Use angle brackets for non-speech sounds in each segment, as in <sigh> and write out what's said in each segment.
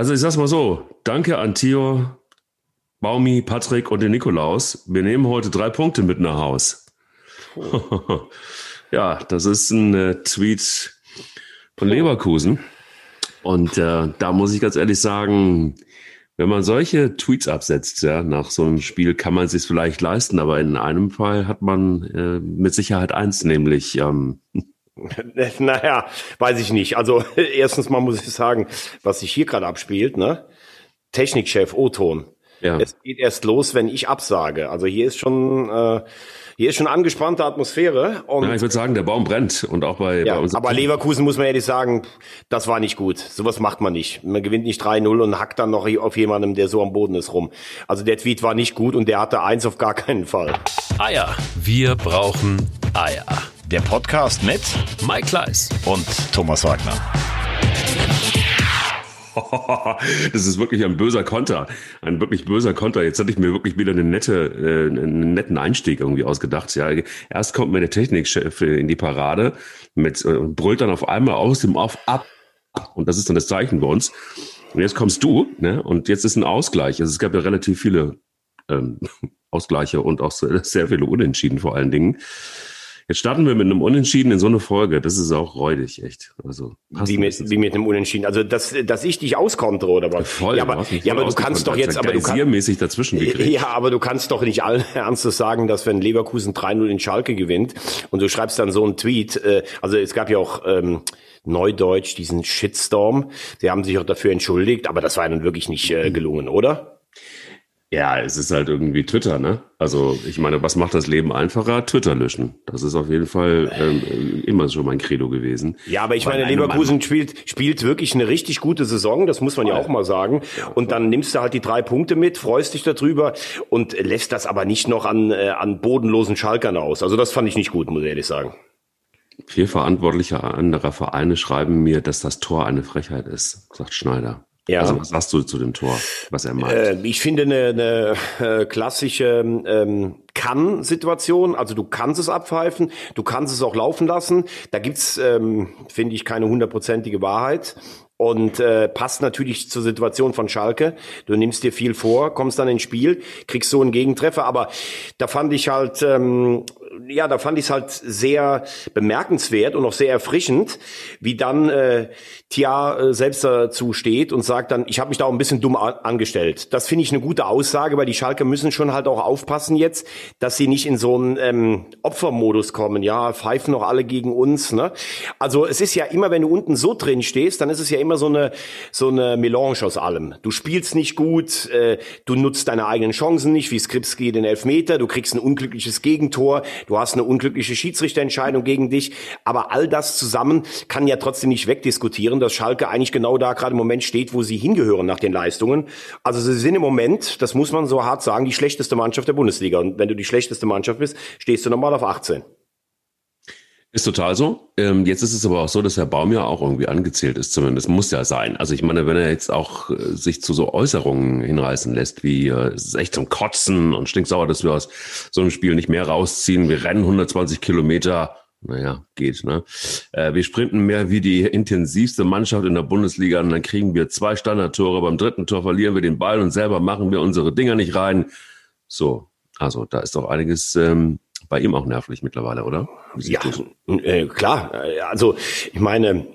Also ich sag's mal so, danke an Theo, Baumi, Patrick und den Nikolaus. Wir nehmen heute drei Punkte mit nach Haus. <laughs> ja, das ist ein äh, Tweet von Leverkusen. Und äh, da muss ich ganz ehrlich sagen, wenn man solche Tweets absetzt, ja, nach so einem Spiel kann man es sich vielleicht leisten, aber in einem Fall hat man äh, mit Sicherheit eins, nämlich ähm, <laughs> Naja, weiß ich nicht. Also <laughs> erstens mal muss ich sagen, was sich hier gerade abspielt, ne? Technikchef O-Ton. Ja. Es geht erst los, wenn ich absage. Also hier ist schon äh, hier ist schon angespannte Atmosphäre. Und ja, ich würde sagen, der Baum brennt und auch bei, ja, bei uns. Aber Leverkusen muss man ehrlich sagen, das war nicht gut. Sowas macht man nicht. Man gewinnt nicht 3-0 und hackt dann noch auf jemandem, der so am Boden ist, rum. Also der Tweet war nicht gut und der hatte eins auf gar keinen Fall. Eier. Wir brauchen Eier. Der Podcast mit Mike Kleiss und Thomas Wagner. <laughs> Das ist wirklich ein böser Konter. Ein wirklich böser Konter. Jetzt hatte ich mir wirklich wieder eine nette, äh, einen netten Einstieg irgendwie ausgedacht. Ja, erst kommt mir der Technikchef in die Parade mit, äh, brüllt dann auf einmal aus dem Auf ab. Und das ist dann das Zeichen bei uns. Und jetzt kommst du, ne? Und jetzt ist ein Ausgleich. Also es gab ja relativ viele ähm, <laughs> Ausgleiche und auch sehr viele Unentschieden vor allen Dingen. Jetzt starten wir mit einem Unentschieden in so eine Folge. Das ist auch räudig, echt. Also wie mit, wie mit einem Unentschieden. Also dass, dass ich dich auskontere oder was? Voll, ja, aber, ja, aber du kannst doch jetzt, aber du kannst dazwischen gekriegt. Ja, aber du kannst doch nicht allen <laughs> Ernstes sagen, dass wenn Leverkusen 3-0 in Schalke gewinnt und du schreibst dann so einen Tweet. Äh, also es gab ja auch ähm, Neudeutsch diesen Shitstorm. Sie haben sich auch dafür entschuldigt, aber das war dann wirklich nicht äh, gelungen, oder? Ja, es ist halt irgendwie Twitter, ne? Also ich meine, was macht das Leben einfacher? Twitter löschen. Das ist auf jeden Fall ähm, immer schon mein Credo gewesen. Ja, aber ich Weil meine, Leverkusen spielt, spielt wirklich eine richtig gute Saison, das muss man ja auch mal sagen. Und dann nimmst du halt die drei Punkte mit, freust dich darüber und lässt das aber nicht noch an, äh, an bodenlosen Schalkern aus. Also das fand ich nicht gut, muss ich ehrlich sagen. Vier Verantwortliche anderer Vereine schreiben mir, dass das Tor eine Frechheit ist, sagt Schneider. Ja. Also was sagst du zu dem Tor, was er meint? Äh, ich finde eine, eine äh, klassische ähm, Kann-Situation. Also du kannst es abpfeifen, du kannst es auch laufen lassen. Da gibt's, ähm, finde ich, keine hundertprozentige Wahrheit und äh, passt natürlich zur Situation von Schalke. Du nimmst dir viel vor, kommst dann ins Spiel, kriegst so einen Gegentreffer, aber da fand ich halt ähm, ja, da fand ich es halt sehr bemerkenswert und auch sehr erfrischend, wie dann äh, Tia äh, selbst dazu steht und sagt dann, ich habe mich da auch ein bisschen dumm angestellt. Das finde ich eine gute Aussage, weil die Schalke müssen schon halt auch aufpassen jetzt, dass sie nicht in so einen ähm, Opfermodus kommen. Ja, pfeifen noch alle gegen uns. Ne? Also es ist ja immer, wenn du unten so drin stehst, dann ist es ja immer so eine so eine Melange aus allem. Du spielst nicht gut, äh, du nutzt deine eigenen Chancen nicht, wie Skripski den Elfmeter, du kriegst ein unglückliches Gegentor, du hast eine unglückliche Schiedsrichterentscheidung gegen dich, aber all das zusammen kann ja trotzdem nicht wegdiskutieren, dass Schalke eigentlich genau da gerade im Moment steht, wo sie hingehören nach den Leistungen. Also sie sind im Moment, das muss man so hart sagen, die schlechteste Mannschaft der Bundesliga. Und wenn du die schlechteste Mannschaft bist, stehst du normal auf 18. Ist total so. Ähm, jetzt ist es aber auch so, dass Herr Baum ja auch irgendwie angezählt ist, zumindest muss ja sein. Also ich meine, wenn er jetzt auch äh, sich zu so Äußerungen hinreißen lässt, wie äh, es ist echt zum Kotzen und stinksauer, dass wir aus so einem Spiel nicht mehr rausziehen. Wir rennen 120 Kilometer. Naja, geht, ne? Äh, wir sprinten mehr wie die intensivste Mannschaft in der Bundesliga und dann kriegen wir zwei Standardtore. Beim dritten Tor verlieren wir den Ball und selber machen wir unsere Dinger nicht rein. So, also da ist doch einiges ähm, bei ihm auch nervlich mittlerweile, oder? Ja, äh, klar. Also ich meine,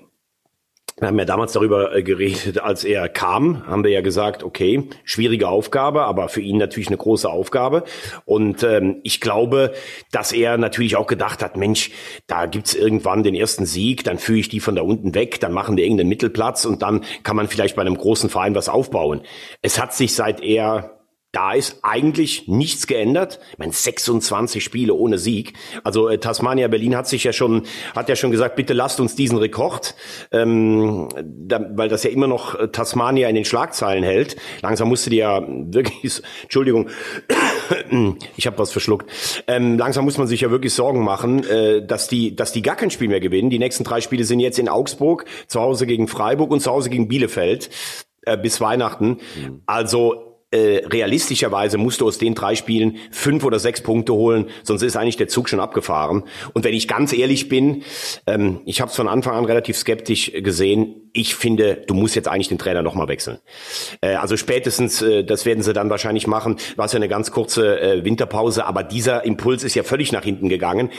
wir haben ja damals darüber äh, geredet, als er kam, haben wir ja gesagt, okay, schwierige Aufgabe, aber für ihn natürlich eine große Aufgabe. Und ähm, ich glaube, dass er natürlich auch gedacht hat, Mensch, da gibt's irgendwann den ersten Sieg, dann führe ich die von da unten weg, dann machen wir irgendeinen Mittelplatz und dann kann man vielleicht bei einem großen Verein was aufbauen. Es hat sich seit er da ist eigentlich nichts geändert. Ich meine, 26 Spiele ohne Sieg. Also äh, Tasmania Berlin hat sich ja schon, hat ja schon gesagt, bitte lasst uns diesen Rekord, ähm, da, weil das ja immer noch äh, Tasmania in den Schlagzeilen hält. Langsam musste die ja wirklich, Entschuldigung, ich habe was verschluckt. Ähm, langsam muss man sich ja wirklich Sorgen machen, äh, dass die, dass die gar kein Spiel mehr gewinnen. Die nächsten drei Spiele sind jetzt in Augsburg, zu Hause gegen Freiburg und zu Hause gegen Bielefeld äh, bis Weihnachten. Mhm. Also äh, realistischerweise musst du aus den drei Spielen fünf oder sechs Punkte holen, sonst ist eigentlich der Zug schon abgefahren. Und wenn ich ganz ehrlich bin, ähm, ich habe es von Anfang an relativ skeptisch gesehen. Ich finde, du musst jetzt eigentlich den Trainer nochmal wechseln. Äh, also spätestens, äh, das werden sie dann wahrscheinlich machen. War es ja eine ganz kurze äh, Winterpause, aber dieser Impuls ist ja völlig nach hinten gegangen.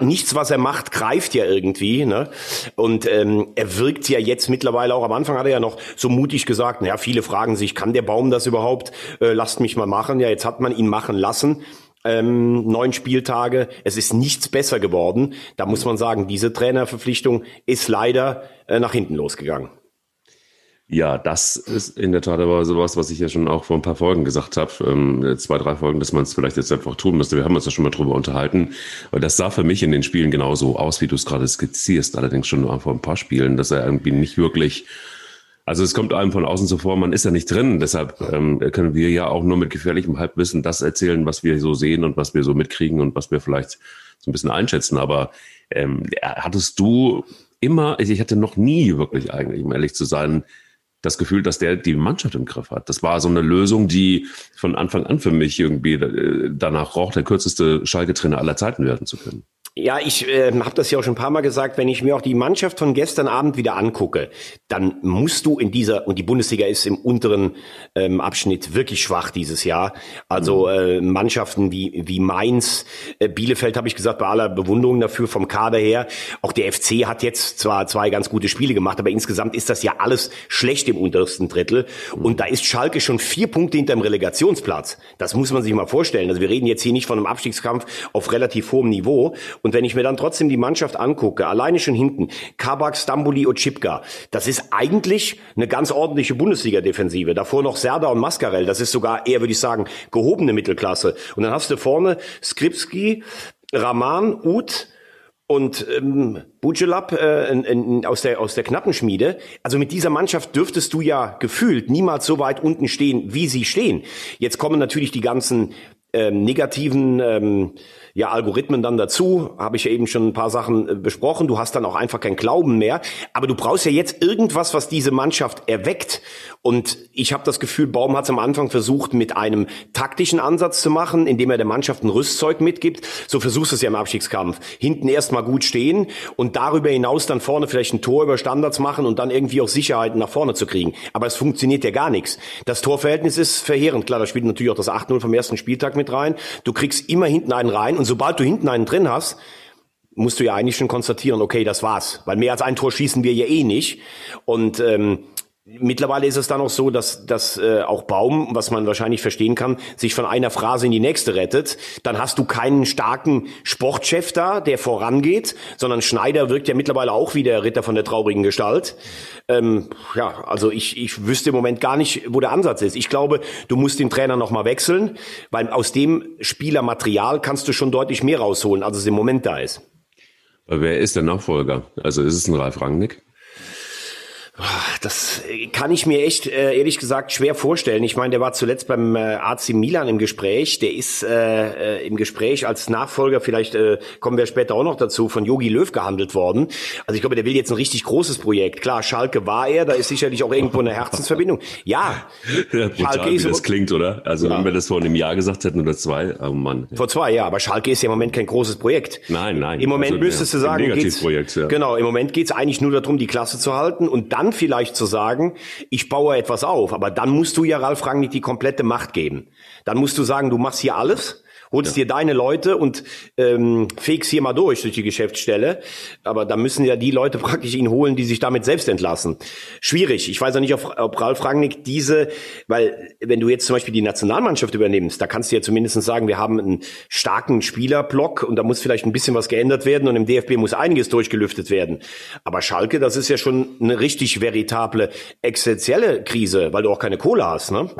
Nichts, was er macht, greift ja irgendwie. Ne? Und ähm, er wirkt ja jetzt mittlerweile auch. Am Anfang hat er ja noch so mutig gesagt, naja, viele fragen sich, kann der Baum das überhaupt? Äh, lasst mich mal machen. Ja, jetzt hat man ihn machen lassen ähm, neun Spieltage. Es ist nichts besser geworden. Da muss man sagen, diese Trainerverpflichtung ist leider äh, nach hinten losgegangen. Ja, das ist in der Tat aber sowas, was ich ja schon auch vor ein paar Folgen gesagt habe, ähm, zwei, drei Folgen, dass man es vielleicht jetzt einfach tun müsste. Wir haben uns ja schon mal drüber unterhalten. Aber das sah für mich in den Spielen genauso aus, wie du es gerade skizzierst, allerdings schon vor ein paar Spielen, dass er irgendwie nicht wirklich also es kommt einem von außen so vor, man ist ja nicht drin. Deshalb ähm, können wir ja auch nur mit gefährlichem Halbwissen das erzählen, was wir so sehen und was wir so mitkriegen und was wir vielleicht so ein bisschen einschätzen. Aber ähm, hattest du immer, ich hatte noch nie wirklich eigentlich, um ehrlich zu sein, das Gefühl, dass der die Mannschaft im Griff hat. Das war so eine Lösung, die von Anfang an für mich irgendwie äh, danach roch, der kürzeste Schalke-Trainer aller Zeiten werden zu können. Ja, ich äh, habe das ja auch schon ein paar Mal gesagt, wenn ich mir auch die Mannschaft von gestern Abend wieder angucke, dann musst du in dieser, und die Bundesliga ist im unteren ähm, Abschnitt wirklich schwach dieses Jahr. Also mhm. äh, Mannschaften wie, wie Mainz, äh, Bielefeld habe ich gesagt, bei aller Bewunderung dafür vom Kader her. Auch der FC hat jetzt zwar zwei ganz gute Spiele gemacht, aber insgesamt ist das ja alles schlecht im untersten Drittel. Mhm. Und da ist Schalke schon vier Punkte hinter dem Relegationsplatz. Das muss man sich mal vorstellen. Also wir reden jetzt hier nicht von einem Abstiegskampf auf relativ hohem Niveau. Und wenn ich mir dann trotzdem die Mannschaft angucke, alleine schon hinten, Kabak, Stambuli, Ochipka, das ist eigentlich eine ganz ordentliche Bundesliga-Defensive. Davor noch Serda und Mascarell, das ist sogar eher, würde ich sagen, gehobene Mittelklasse. Und dann hast du vorne Skripski, Raman, Uth, und ähm, Bujelab äh, aus der aus der Knappenschmiede. Also mit dieser Mannschaft dürftest du ja gefühlt niemals so weit unten stehen, wie sie stehen. Jetzt kommen natürlich die ganzen ähm, negativen ähm, ja, Algorithmen dann dazu. Habe ich ja eben schon ein paar Sachen äh, besprochen. Du hast dann auch einfach kein Glauben mehr. Aber du brauchst ja jetzt irgendwas, was diese Mannschaft erweckt. Und ich habe das Gefühl, Baum hat es am Anfang versucht, mit einem taktischen Ansatz zu machen, indem er der Mannschaft ein Rüstzeug mitgibt. So versuchst du es ja im Abstiegskampf. Hinten erstmal gut stehen und darüber hinaus dann vorne vielleicht ein Tor über Standards machen und dann irgendwie auch Sicherheiten nach vorne zu kriegen. Aber es funktioniert ja gar nichts. Das Torverhältnis ist verheerend. Klar, da spielt natürlich auch das 8-0 vom ersten Spieltag mit rein. Du kriegst immer hinten einen rein und sobald du hinten einen drin hast, musst du ja eigentlich schon konstatieren, okay, das war's. Weil mehr als ein Tor schießen wir ja eh nicht. Und ähm, Mittlerweile ist es dann auch so, dass, dass äh, auch Baum, was man wahrscheinlich verstehen kann, sich von einer Phrase in die nächste rettet. Dann hast du keinen starken Sportchef da, der vorangeht, sondern Schneider wirkt ja mittlerweile auch wie der Ritter von der traurigen Gestalt. Ähm, ja, also ich, ich wüsste im Moment gar nicht, wo der Ansatz ist. Ich glaube, du musst den Trainer nochmal wechseln, weil aus dem Spielermaterial kannst du schon deutlich mehr rausholen, als es im Moment da ist. Wer ist der Nachfolger? Also ist es ein Ralf Rangnick? Das kann ich mir echt äh, ehrlich gesagt schwer vorstellen. Ich meine, der war zuletzt beim äh, AC Milan im Gespräch. Der ist äh, äh, im Gespräch als Nachfolger, vielleicht äh, kommen wir später auch noch dazu, von Yogi Löw gehandelt worden. Also ich glaube, der will jetzt ein richtig großes Projekt. Klar, Schalke war er, da ist sicherlich auch irgendwo eine Herzensverbindung. Ja, <laughs> ja brutal, Schalke wie ist, das klingt, oder? Also ja. wenn wir das vor einem Jahr gesagt hätten oder zwei, oh Mann. Vor zwei, ja, aber Schalke ist ja im Moment kein großes Projekt. Nein, nein. Im Moment also, müsstest ja, du sagen, geht's, ja. genau, im Moment geht's eigentlich nur darum, die Klasse zu halten und dann dann vielleicht zu sagen, ich baue etwas auf, aber dann musst du ja Ralf Rangnick die komplette Macht geben. Dann musst du sagen, du machst hier alles holst ja. dir deine Leute und ähm, fegst hier mal durch durch die Geschäftsstelle. Aber da müssen ja die Leute <laughs> praktisch ihn holen, die sich damit selbst entlassen. Schwierig. Ich weiß auch nicht, ob, ob Ralf Rangnick diese, weil wenn du jetzt zum Beispiel die Nationalmannschaft übernimmst, da kannst du ja zumindest sagen, wir haben einen starken Spielerblock und da muss vielleicht ein bisschen was geändert werden und im DFB muss einiges durchgelüftet werden. Aber Schalke, das ist ja schon eine richtig veritable, existenzielle Krise, weil du auch keine Kohle hast. Ne?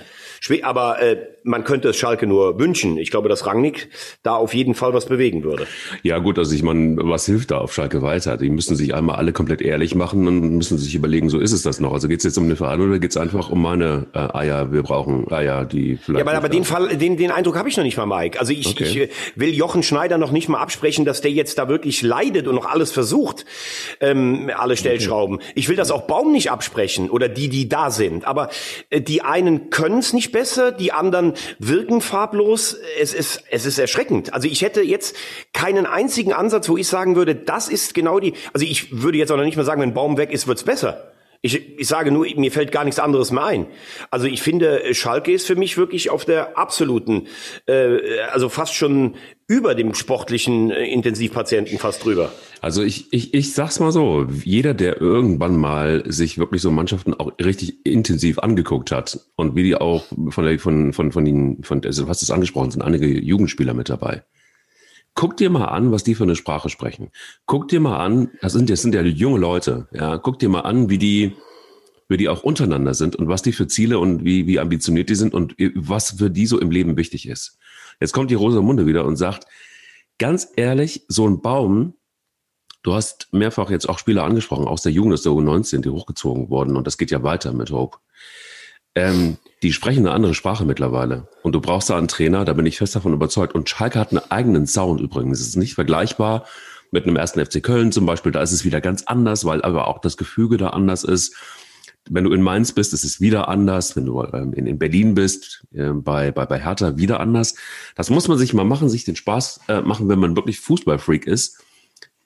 Aber äh, man könnte es Schalke nur wünschen. Ich glaube, dass Rangnick da auf jeden Fall was bewegen würde. Ja gut, also ich meine, was hilft da auf Schalke weiter? Die müssen sich einmal alle komplett ehrlich machen und müssen sich überlegen, so ist es das noch. Also geht es jetzt um eine Verein oder geht es einfach um meine äh, Eier, wir brauchen Eier, die vielleicht... Ja, aber, aber den, Fall, den, den Eindruck habe ich noch nicht mal, Mike. Also ich, okay. ich äh, will Jochen Schneider noch nicht mal absprechen, dass der jetzt da wirklich leidet und noch alles versucht, ähm, alle Stellschrauben. Okay. Ich will das auch Baum nicht absprechen oder die, die da sind. Aber äh, die einen können es nicht besser, die anderen wirken farblos. Es ist, es ist erschreckend. Also ich hätte jetzt keinen einzigen Ansatz, wo ich sagen würde, das ist genau die. Also ich würde jetzt auch noch nicht mal sagen, wenn Baum weg ist, wird's besser. Ich, ich sage nur, mir fällt gar nichts anderes mehr ein. Also ich finde, Schalke ist für mich wirklich auf der absoluten, äh, also fast schon über dem sportlichen äh, Intensivpatienten fast drüber. Also ich, ich, ich sag's mal so, jeder, der irgendwann mal sich wirklich so Mannschaften auch richtig intensiv angeguckt hat und wie die auch von der, von, von, von den, von, also du hast es angesprochen, sind einige Jugendspieler mit dabei. Guck dir mal an, was die für eine Sprache sprechen. Guck dir mal an, das sind, das sind ja junge Leute, ja. Guck dir mal an, wie die, wie die auch untereinander sind und was die für Ziele und wie, wie ambitioniert die sind und was für die so im Leben wichtig ist. Jetzt kommt die Rosamunde wieder und sagt, ganz ehrlich, so ein Baum, du hast mehrfach jetzt auch Spieler angesprochen, aus der Jugend, aus der U19, die hochgezogen wurden und das geht ja weiter mit Hope. Ähm, die sprechen eine andere Sprache mittlerweile. Und du brauchst da einen Trainer, da bin ich fest davon überzeugt. Und Schalke hat einen eigenen Sound übrigens. Es ist nicht vergleichbar mit einem ersten FC Köln zum Beispiel. Da ist es wieder ganz anders, weil aber auch das Gefüge da anders ist. Wenn du in Mainz bist, ist es wieder anders. Wenn du ähm, in, in Berlin bist, äh, bei, bei, bei Hertha wieder anders. Das muss man sich mal machen, sich den Spaß äh, machen, wenn man wirklich Fußballfreak ist.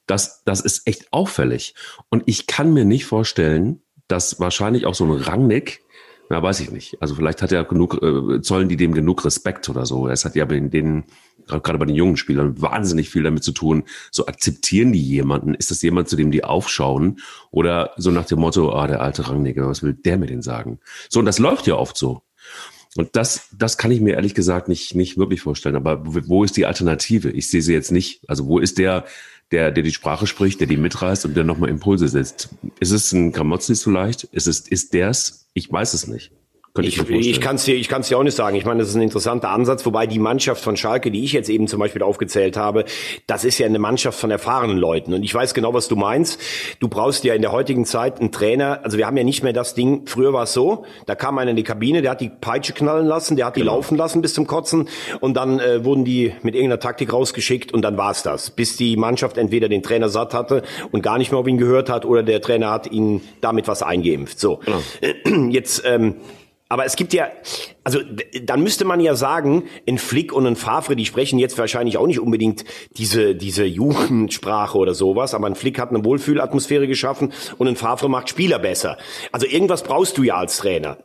Das, das ist echt auffällig. Und ich kann mir nicht vorstellen, dass wahrscheinlich auch so ein Rangnick ja, weiß ich nicht. Also vielleicht hat er genug, äh, zollen die dem genug Respekt oder so. Es hat ja bei den, gerade bei den jungen Spielern, wahnsinnig viel damit zu tun. So akzeptieren die jemanden? Ist das jemand, zu dem die aufschauen? Oder so nach dem Motto, ah, der alte Rangnicker, was will der mit denen sagen? So, und das läuft ja oft so. Und das, das kann ich mir ehrlich gesagt nicht, nicht wirklich vorstellen. Aber wo ist die Alternative? Ich sehe sie jetzt nicht. Also wo ist der, der, der die Sprache spricht, der die mitreißt und der nochmal Impulse setzt? Ist es ein Gramozis vielleicht? Ist es, ist der's? Ich weiß es nicht. Könnte ich, ich, ich kann es dir, ich kann's dir auch nicht sagen. Ich meine, das ist ein interessanter Ansatz, wobei die Mannschaft von Schalke, die ich jetzt eben zum Beispiel aufgezählt habe, das ist ja eine Mannschaft von erfahrenen Leuten. Und ich weiß genau, was du meinst. Du brauchst ja in der heutigen Zeit einen Trainer. Also wir haben ja nicht mehr das Ding. Früher war es so, da kam einer in die Kabine, der hat die Peitsche knallen lassen, der hat die genau. laufen lassen bis zum Kotzen und dann äh, wurden die mit irgendeiner Taktik rausgeschickt und dann war's das. Bis die Mannschaft entweder den Trainer satt hatte und gar nicht mehr auf ihn gehört hat oder der Trainer hat ihn damit was eingeimpft. So. Genau. Jetzt ähm, aber es gibt ja, also dann müsste man ja sagen, in Flick und in Favre, die sprechen jetzt wahrscheinlich auch nicht unbedingt diese, diese Jugendsprache oder sowas, aber ein Flick hat eine Wohlfühlatmosphäre geschaffen und ein Favre macht Spieler besser. Also irgendwas brauchst du ja als Trainer.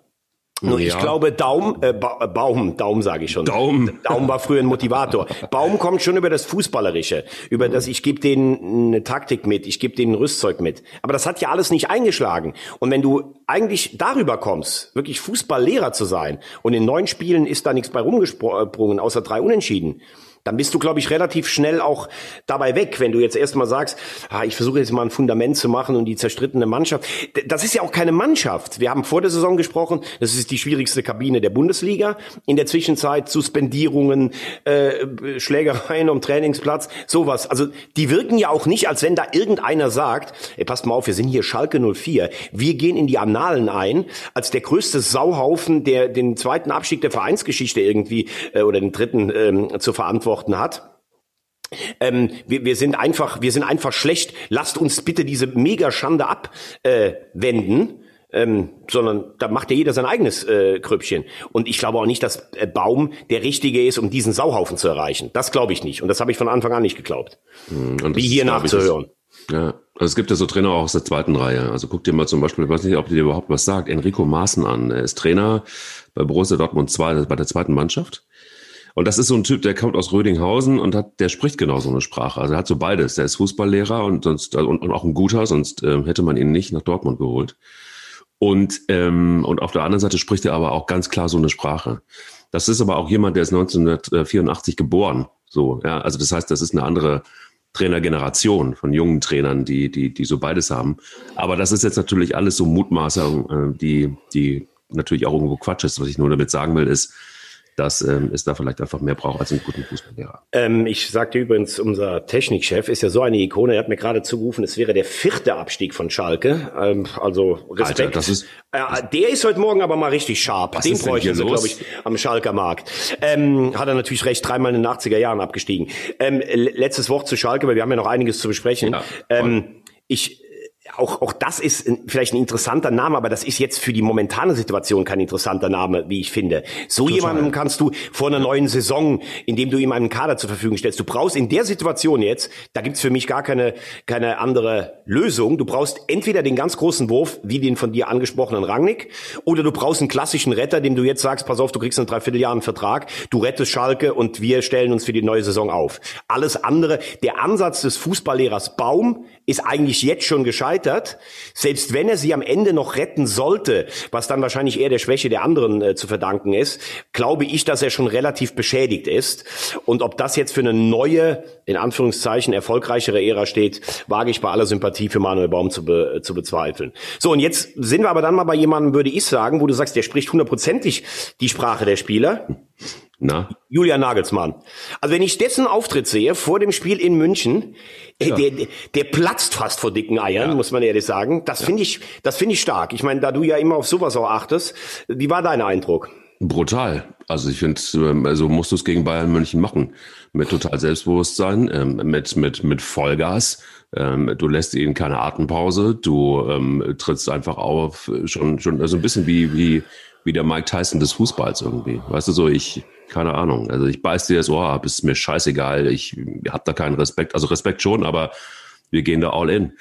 Nur ja. ich glaube, Daum, äh, ba äh, Baum, Daum sage ich schon. Daum. Daum war früher ein Motivator. <laughs> Baum kommt schon über das Fußballerische, über das ich gebe denen eine Taktik mit, ich gebe denen ein Rüstzeug mit. Aber das hat ja alles nicht eingeschlagen. Und wenn du eigentlich darüber kommst, wirklich Fußballlehrer zu sein, und in neun Spielen ist da nichts bei rumgesprungen, außer drei Unentschieden, dann bist du, glaube ich, relativ schnell auch dabei weg, wenn du jetzt erstmal sagst, ah, ich versuche jetzt mal ein Fundament zu machen und die zerstrittene Mannschaft. Das ist ja auch keine Mannschaft. Wir haben vor der Saison gesprochen, das ist die schwierigste Kabine der Bundesliga. In der Zwischenzeit Suspendierungen, äh, Schlägereien um Trainingsplatz, sowas. Also die wirken ja auch nicht, als wenn da irgendeiner sagt, ey, passt mal auf, wir sind hier Schalke 04. Wir gehen in die Annalen ein, als der größte Sauhaufen, der den zweiten Abstieg der Vereinsgeschichte irgendwie äh, oder den dritten ähm, zu verantworten verantworten hat. Ähm, wir, wir sind einfach, wir sind einfach schlecht. Lasst uns bitte diese Megaschande abwenden. Äh, ähm, sondern da macht ja jeder sein eigenes äh, Krüppchen. Und ich glaube auch nicht, dass äh, Baum der richtige ist, um diesen Sauhaufen zu erreichen. Das glaube ich nicht. Und das habe ich von Anfang an nicht geglaubt. Hm, und Wie hier nachzuhören. Ja, also es gibt ja so Trainer auch aus der zweiten Reihe. Also guck dir mal zum Beispiel, ich weiß nicht, ob dir überhaupt was sagt, Enrico Maaßen an. Er ist Trainer bei Borussia Dortmund 2, bei der zweiten Mannschaft. Und das ist so ein Typ, der kommt aus Rödinghausen und hat, der spricht genau so eine Sprache. Also er hat so beides. Der ist Fußballlehrer und sonst und, und auch ein guter, sonst äh, hätte man ihn nicht nach Dortmund geholt. Und ähm, und auf der anderen Seite spricht er aber auch ganz klar so eine Sprache. Das ist aber auch jemand, der ist 1984 geboren. So, ja, also das heißt, das ist eine andere Trainergeneration von jungen Trainern, die die die so beides haben. Aber das ist jetzt natürlich alles so Mutmaßung, äh, die die natürlich auch irgendwo Quatsch ist. Was ich nur damit sagen will, ist dass ähm, es da vielleicht einfach mehr braucht als einen guten Fußballlehrer. Ähm, ich sagte übrigens, unser Technikchef ist ja so eine Ikone, er hat mir gerade zugerufen, es wäre der vierte Abstieg von Schalke. Ähm, also Respekt. Alter, das ist, äh, der ist heute Morgen aber mal richtig scharf. Den bräuchten sie, glaube ich, am Schalker Markt. Ähm, hat er natürlich recht, dreimal in den 80er Jahren abgestiegen. Ähm, letztes Wort zu Schalke, weil wir haben ja noch einiges zu besprechen. Ja, ähm, ich auch, auch das ist vielleicht ein interessanter Name, aber das ist jetzt für die momentane Situation kein interessanter Name, wie ich finde. So jemandem kannst du vor einer neuen Saison, indem du ihm einen Kader zur Verfügung stellst, du brauchst in der Situation jetzt, da gibt's für mich gar keine, keine andere Lösung. Du brauchst entweder den ganz großen Wurf, wie den von dir angesprochenen Rangnick, oder du brauchst einen klassischen Retter, dem du jetzt sagst, pass auf, du kriegst einen Vertrag, du rettest Schalke und wir stellen uns für die neue Saison auf. Alles andere, der Ansatz des Fußballlehrers Baum ist eigentlich jetzt schon gescheitert. Selbst wenn er sie am Ende noch retten sollte, was dann wahrscheinlich eher der Schwäche der anderen äh, zu verdanken ist, glaube ich, dass er schon relativ beschädigt ist. Und ob das jetzt für eine neue, in Anführungszeichen, erfolgreichere Ära steht, wage ich bei aller Sympathie für Manuel Baum zu, be, zu bezweifeln. So, und jetzt sind wir aber dann mal bei jemandem, würde ich sagen, wo du sagst, der spricht hundertprozentig die Sprache der Spieler. Na, Julian Nagelsmann. Also wenn ich dessen Auftritt sehe vor dem Spiel in München, äh, der, der, der platzt fast vor dicken Eiern, muss man ehrlich sagen. Das finde ich, das finde ich stark. Ich meine, da du ja immer auf sowas auch achtest, wie war dein Eindruck? brutal. Also ich finde, ähm, also musst du es gegen Bayern München machen. Mit total Selbstbewusstsein, ähm, mit, mit, mit Vollgas. Ähm, du lässt ihnen keine Atempause. Du ähm, trittst einfach auf, schon, schon, also ein bisschen wie, wie, wie der Mike Tyson des Fußballs irgendwie. Weißt du, so ich, keine Ahnung. Also ich beiß dir das Ohr ab, ist mir scheißegal. Ich hab da keinen Respekt. Also Respekt schon, aber wir gehen da all in.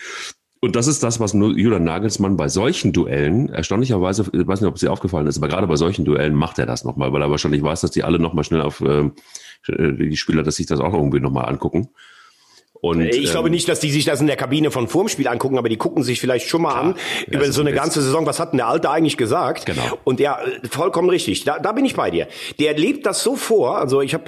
Und das ist das, was Julian Nagelsmann bei solchen Duellen, erstaunlicherweise, ich weiß nicht, ob es dir aufgefallen ist, aber gerade bei solchen Duellen macht er das nochmal, weil er wahrscheinlich weiß, dass die alle nochmal schnell auf äh, die Spieler, dass sich das auch irgendwie nochmal angucken. Und, Ich glaube ähm, nicht, dass die sich das in der Kabine von vorm Spiel angucken, aber die gucken sich vielleicht schon mal an Ja, über so eine ganze Saison. Was hat denn der Alte eigentlich gesagt? Genau. Und ja, äh, vollkommen richtig. Da, da bin ich bei dir. Der lebt das so vor. Also ich habe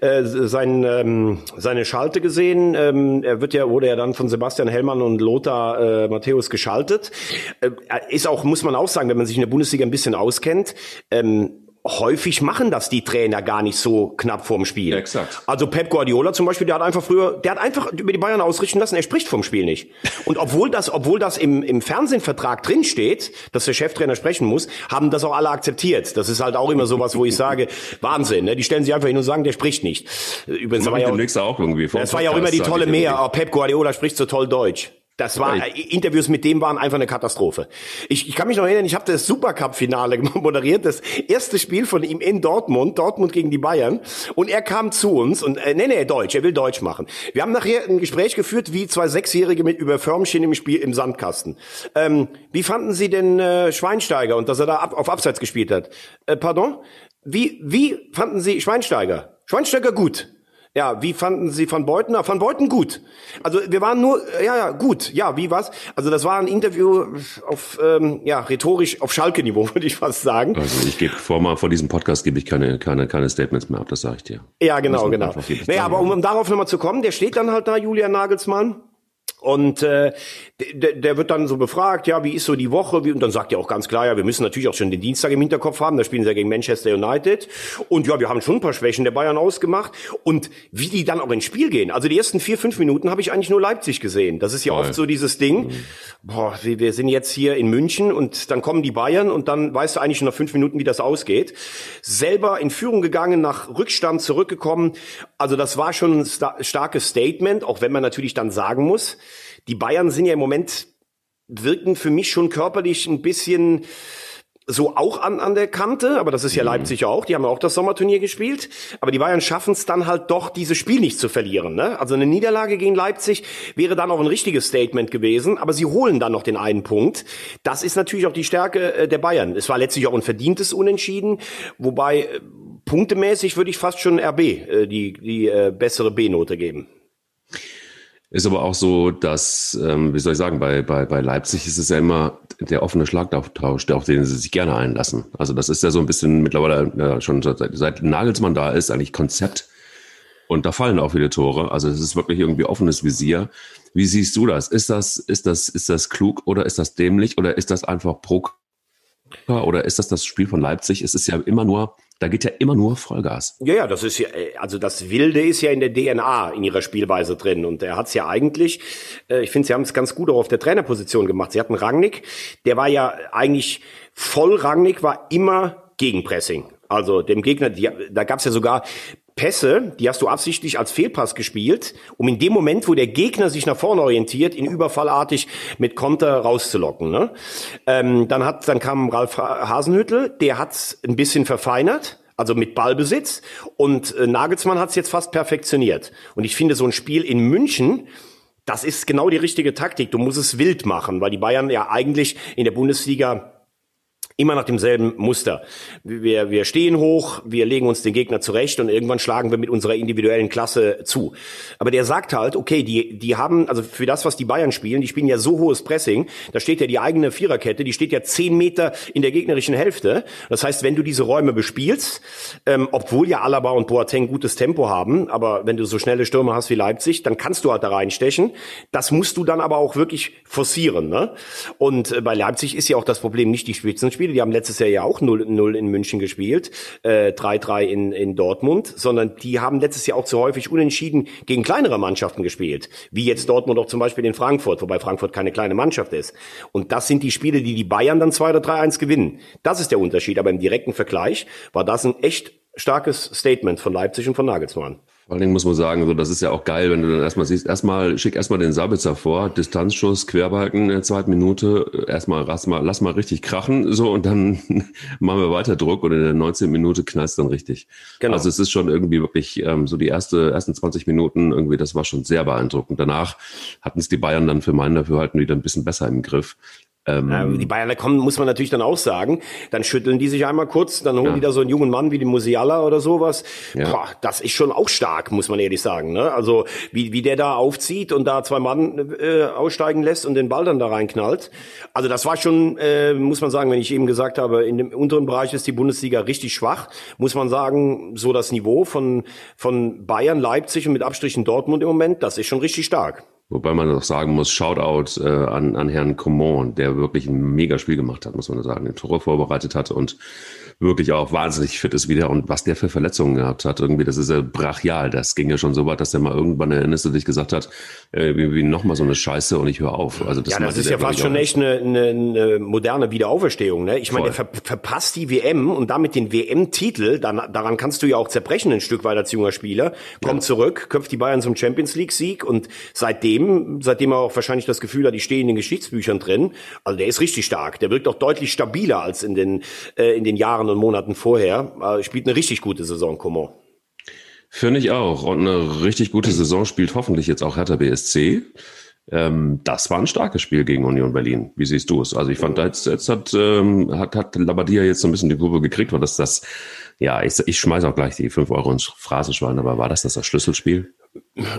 äh, sein, ähm, seine Schalte gesehen. Ähm, er wird ja wurde ja dann von Sebastian Hellmann und Lothar äh, Matthäus geschaltet. Äh, ist auch muss man auch sagen, wenn man sich in der Bundesliga ein bisschen auskennt. Ähm, Häufig machen das die Trainer gar nicht so knapp vorm Spiel. Exakt. Also Pep Guardiola zum Beispiel, der hat einfach früher, der hat einfach über die Bayern ausrichten lassen, er spricht vom Spiel nicht. Und obwohl das, obwohl das im, im Fernsehvertrag drin steht, dass der Cheftrainer sprechen muss, haben das auch alle akzeptiert. Das ist halt auch immer sowas, wo ich sage, <laughs> Wahnsinn, ne? Die stellen sich einfach hin und sagen, der spricht nicht. Übrigens, mach war ja auch, auch irgendwie. vor das war ja auch immer die tolle Mehr. Oh, Pep Guardiola spricht so toll Deutsch. Das war, äh, Interviews mit dem waren einfach eine Katastrophe. Ich, ich kann mich noch erinnern, ich habe das Supercup-Finale <laughs> moderiert, das erste Spiel von ihm in Dortmund, Dortmund gegen die Bayern. Und er kam zu uns und, äh, nee, nee, Deutsch, er will Deutsch machen. Wir haben nachher ein Gespräch geführt, wie zwei Sechsjährige mit über Förmchen im Spiel im Sandkasten. Ähm, wie fanden Sie denn äh, Schweinsteiger und dass er da ab, auf Abseits gespielt hat? Äh, pardon? Wie, wie fanden Sie Schweinsteiger? Schweinsteiger gut. Ja, wie fanden Sie Van Beuten? Ah, Van Beuten gut. Also wir waren nur, ja, ja, gut. Ja, wie was? Also das war ein Interview auf, ähm, ja, rhetorisch auf Schalke-Niveau, <laughs> würde ich fast sagen. Also ich gebe vor mal vor diesem Podcast gebe ich keine keine keine Statements mehr ab, das sage ich dir. Ja, genau, genau. Naja, aber um, um darauf nochmal zu kommen, der steht dann halt da, Julian Nagelsmann. Und äh, der, der wird dann so befragt, ja, wie ist so die Woche? Wie, und dann sagt er auch ganz klar, ja, wir müssen natürlich auch schon den Dienstag im Hinterkopf haben. Da spielen sie ja gegen Manchester United. Und ja, wir haben schon ein paar Schwächen der Bayern ausgemacht. Und wie die dann auch ins Spiel gehen. Also die ersten vier, fünf Minuten habe ich eigentlich nur Leipzig gesehen. Das ist ja Voll. oft so dieses Ding. Boah, wir, wir sind jetzt hier in München und dann kommen die Bayern und dann weißt du eigentlich schon nach fünf Minuten, wie das ausgeht. Selber in Führung gegangen, nach Rückstand zurückgekommen. Also das war schon ein sta starkes Statement, auch wenn man natürlich dann sagen muss, die Bayern sind ja im Moment, wirken für mich schon körperlich ein bisschen so auch an, an der Kante, aber das ist ja Leipzig auch, die haben ja auch das Sommerturnier gespielt, aber die Bayern schaffen es dann halt doch, dieses Spiel nicht zu verlieren. Ne? Also eine Niederlage gegen Leipzig wäre dann auch ein richtiges Statement gewesen, aber sie holen dann noch den einen Punkt. Das ist natürlich auch die Stärke äh, der Bayern. Es war letztlich auch ein verdientes Unentschieden, wobei äh, punktemäßig würde ich fast schon RB äh, die, die äh, bessere B-Note geben. Ist aber auch so, dass, ähm, wie soll ich sagen, bei, bei, bei Leipzig ist es ja immer der offene Schlagtausch, der auf den sie sich gerne einlassen. Also das ist ja so ein bisschen mittlerweile ja, schon seit, seit Nagelsmann da ist, eigentlich Konzept. Und da fallen auch viele Tore. Also es ist wirklich irgendwie offenes Visier. Wie siehst du das? Ist das, ist das, ist das klug oder ist das dämlich oder ist das einfach pro oder ist das das Spiel von Leipzig? Es ist ja immer nur Da geht ja immer nur Vollgas. Ja, ja, das ist ja, äh, also das Wilde ist ja in der DNA in ihrer Spielweise drin. Und er hat es ja eigentlich, äh, ich finde, sie haben es ganz gut auch auf der Trainerposition gemacht. Sie hatten Rangnick, der war ja eigentlich voll Rangnick, war immer Gegenpressing. Also dem Gegner, die, da gab es ja sogar Pässe, die hast du absichtlich als Fehlpass gespielt, um in dem Moment, wo der Gegner sich nach vorne orientiert, ihn überfallartig mit Konter rauszulocken. Ne? Ähm, dann hat, dann kam Ralf Hasenhüttel, der hat's ein bisschen verfeinert. Also mit Ballbesitz und äh, Nagelsmann hat's jetzt fast perfektioniert. Und ich finde so ein Spiel in München, das ist genau die richtige Taktik. Du musst es wild machen, weil die Bayern ja eigentlich in der Bundesliga immer nach demselben Muster. Wir, wir stehen hoch, wir legen uns den Gegner zurecht und irgendwann schlagen wir mit unserer individuellen Klasse zu. Aber der sagt halt, okay, die, die haben, also für das, was die Bayern spielen, die spielen ja so hohes Pressing, da steht ja die eigene Viererkette, die steht ja zehn Meter in der gegnerischen Hälfte. Das heißt, wenn du diese Räume bespielst, ähm, obwohl ja Alaba und Boateng gutes Tempo haben, aber wenn du so schnelle Stürme hast wie Leipzig, dann kannst du halt da reinstechen. Das musst du dann aber auch wirklich forcieren. Ne? Und äh, bei Leipzig ist ja auch das Problem nicht die Spitzenspiele, Spiele. Die haben letztes Jahr ja auch 0-0 in München gespielt, äh, 3-3 in, in Dortmund, sondern die haben letztes Jahr auch zu häufig unentschieden gegen kleinere Mannschaften gespielt, wie jetzt Dortmund auch zum Beispiel in Frankfurt, wobei Frankfurt keine kleine Mannschaft ist. Und das sind die Spiele, die die Bayern dann 2 oder 3-1 gewinnen. Das ist der Unterschied. Aber im direkten Vergleich war das ein echt starkes Statement von Leipzig und von Nagelsmann. Vor allen Dingen muss man sagen, so, das ist ja auch geil, wenn du dann erstmal siehst, erstmal, schick erstmal den Sabitzer vor, Distanzschuss, Querbalken in der zweiten Minute, erstmal, lass mal, lass mal richtig krachen, so, und dann <laughs> machen wir weiter Druck und in der 19. Minute knallst dann richtig. Genau. Also es ist schon irgendwie wirklich, ähm, so die erste, ersten 20 Minuten irgendwie, das war schon sehr beeindruckend. Danach hatten es die Bayern dann für meinen Dafürhalten wieder ein bisschen besser im Griff. Ähm, die Bayern kommen, muss man natürlich dann auch sagen. Dann schütteln die sich einmal kurz, dann holen ja. die da so einen jungen Mann wie den Musiala oder sowas. Ja. Boah, das ist schon auch stark, muss man ehrlich sagen. Ne? Also wie, wie der da aufzieht und da zwei Mann äh, aussteigen lässt und den Ball dann da reinknallt. Also das war schon, äh, muss man sagen, wenn ich eben gesagt habe, in dem unteren Bereich ist die Bundesliga richtig schwach, muss man sagen, so das Niveau von, von Bayern, Leipzig und mit Abstrichen Dortmund im Moment, das ist schon richtig stark. Wobei man doch sagen muss, Shoutout äh, an, an Herrn Coman, der wirklich ein mega Spiel gemacht hat, muss man sagen, den Tore vorbereitet hat und wirklich auch wahnsinnig fit ist wieder und was der für Verletzungen gehabt hat, irgendwie, das ist ja brachial. Das ging ja schon so weit, dass der mal irgendwann, erinnerst du dich, gesagt hat, äh, wie nochmal so eine Scheiße und ich höre auf. Also das ja, das ist ja fast schon echt eine, eine, eine moderne Wiederauferstehung. Ne? Ich meine, der ver verpasst die WM und damit den WM-Titel, daran kannst du ja auch zerbrechen ein Stück weit als junger Spieler, kommt ja. zurück, köpft die Bayern zum Champions League-Sieg und seitdem, seitdem er auch wahrscheinlich das Gefühl hat, die stehen in den Geschichtsbüchern drin, also der ist richtig stark. Der wirkt auch deutlich stabiler als in den, äh, in den Jahren Wochen und Monaten vorher. Äh, spielt eine richtig gute Saison, Coman. Finde ich auch. Und eine richtig gute Saison spielt hoffentlich jetzt auch Hertha BSC. Ähm, das war ein starkes Spiel gegen Union Berlin. Wie siehst du es? Also ich fand, jetzt, jetzt hat, ähm, hat, hat Labadia jetzt so ein bisschen die Kurve gekriegt, weil das das, ja, ich, ich schmeiße auch gleich die fünf Euro ins Phrasenschwein, aber war das das, das Schlüsselspiel?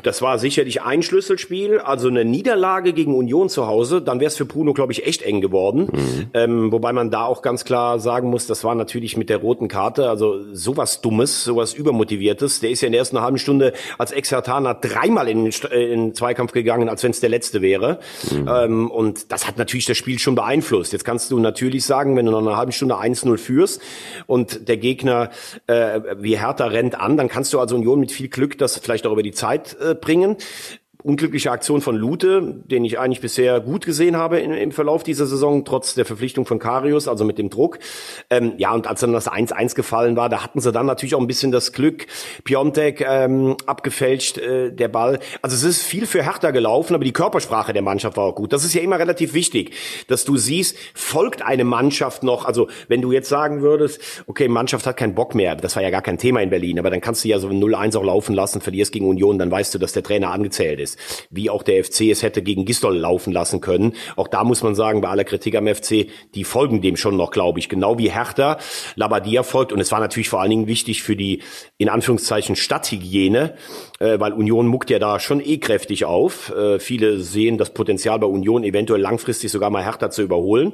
Das war sicherlich ein Schlüsselspiel, also eine Niederlage gegen Union zu Hause, dann wäre es für Bruno, glaube ich, echt eng geworden. Mhm. Ähm, wobei man da auch ganz klar sagen muss, das war natürlich mit der roten Karte, also sowas Dummes, sowas Übermotiviertes. Der ist ja in der ersten halben Stunde als Exertaner dreimal in, in den Zweikampf gegangen, als wenn es der letzte wäre. Mhm. Ähm, und das hat natürlich das Spiel schon beeinflusst. Jetzt kannst du natürlich sagen, wenn du noch eine halbe Stunde 1-0 führst und der Gegner äh, wie Hertha rennt an, dann kannst du also Union mit viel Glück das vielleicht auch über die Zeit äh, bringen unglückliche Aktion von Lute, den ich eigentlich bisher gut gesehen habe im, im Verlauf dieser Saison, trotz der Verpflichtung von Karius, also mit dem Druck. Ähm, ja, und als dann das 1-1 gefallen war, da hatten sie dann natürlich auch ein bisschen das Glück. Piontek ähm, abgefälscht, äh, der Ball. Also es ist viel für Hertha gelaufen, aber die Körpersprache der Mannschaft war auch gut. Das ist ja immer relativ wichtig, dass du siehst, folgt eine Mannschaft noch, also wenn du jetzt sagen würdest, okay, Mannschaft hat keinen Bock mehr, das war ja gar kein Thema in Berlin, aber dann kannst du ja so 0-1 auch laufen lassen, verlierst gegen Union, dann weißt du, dass der Trainer angezählt ist ist. Wie auch der FC es hätte gegen Gistol laufen lassen können. Auch da muss man sagen, bei aller Kritik am FC, die folgen dem schon noch, glaube ich. Genau wie Hertha Labadia folgt. Und es war natürlich vor allen Dingen wichtig für die, in Anführungszeichen, Stadthygiene, äh, weil Union muckt ja da schon eh kräftig auf. Äh, viele sehen das Potenzial bei Union eventuell langfristig sogar mal Hertha zu überholen.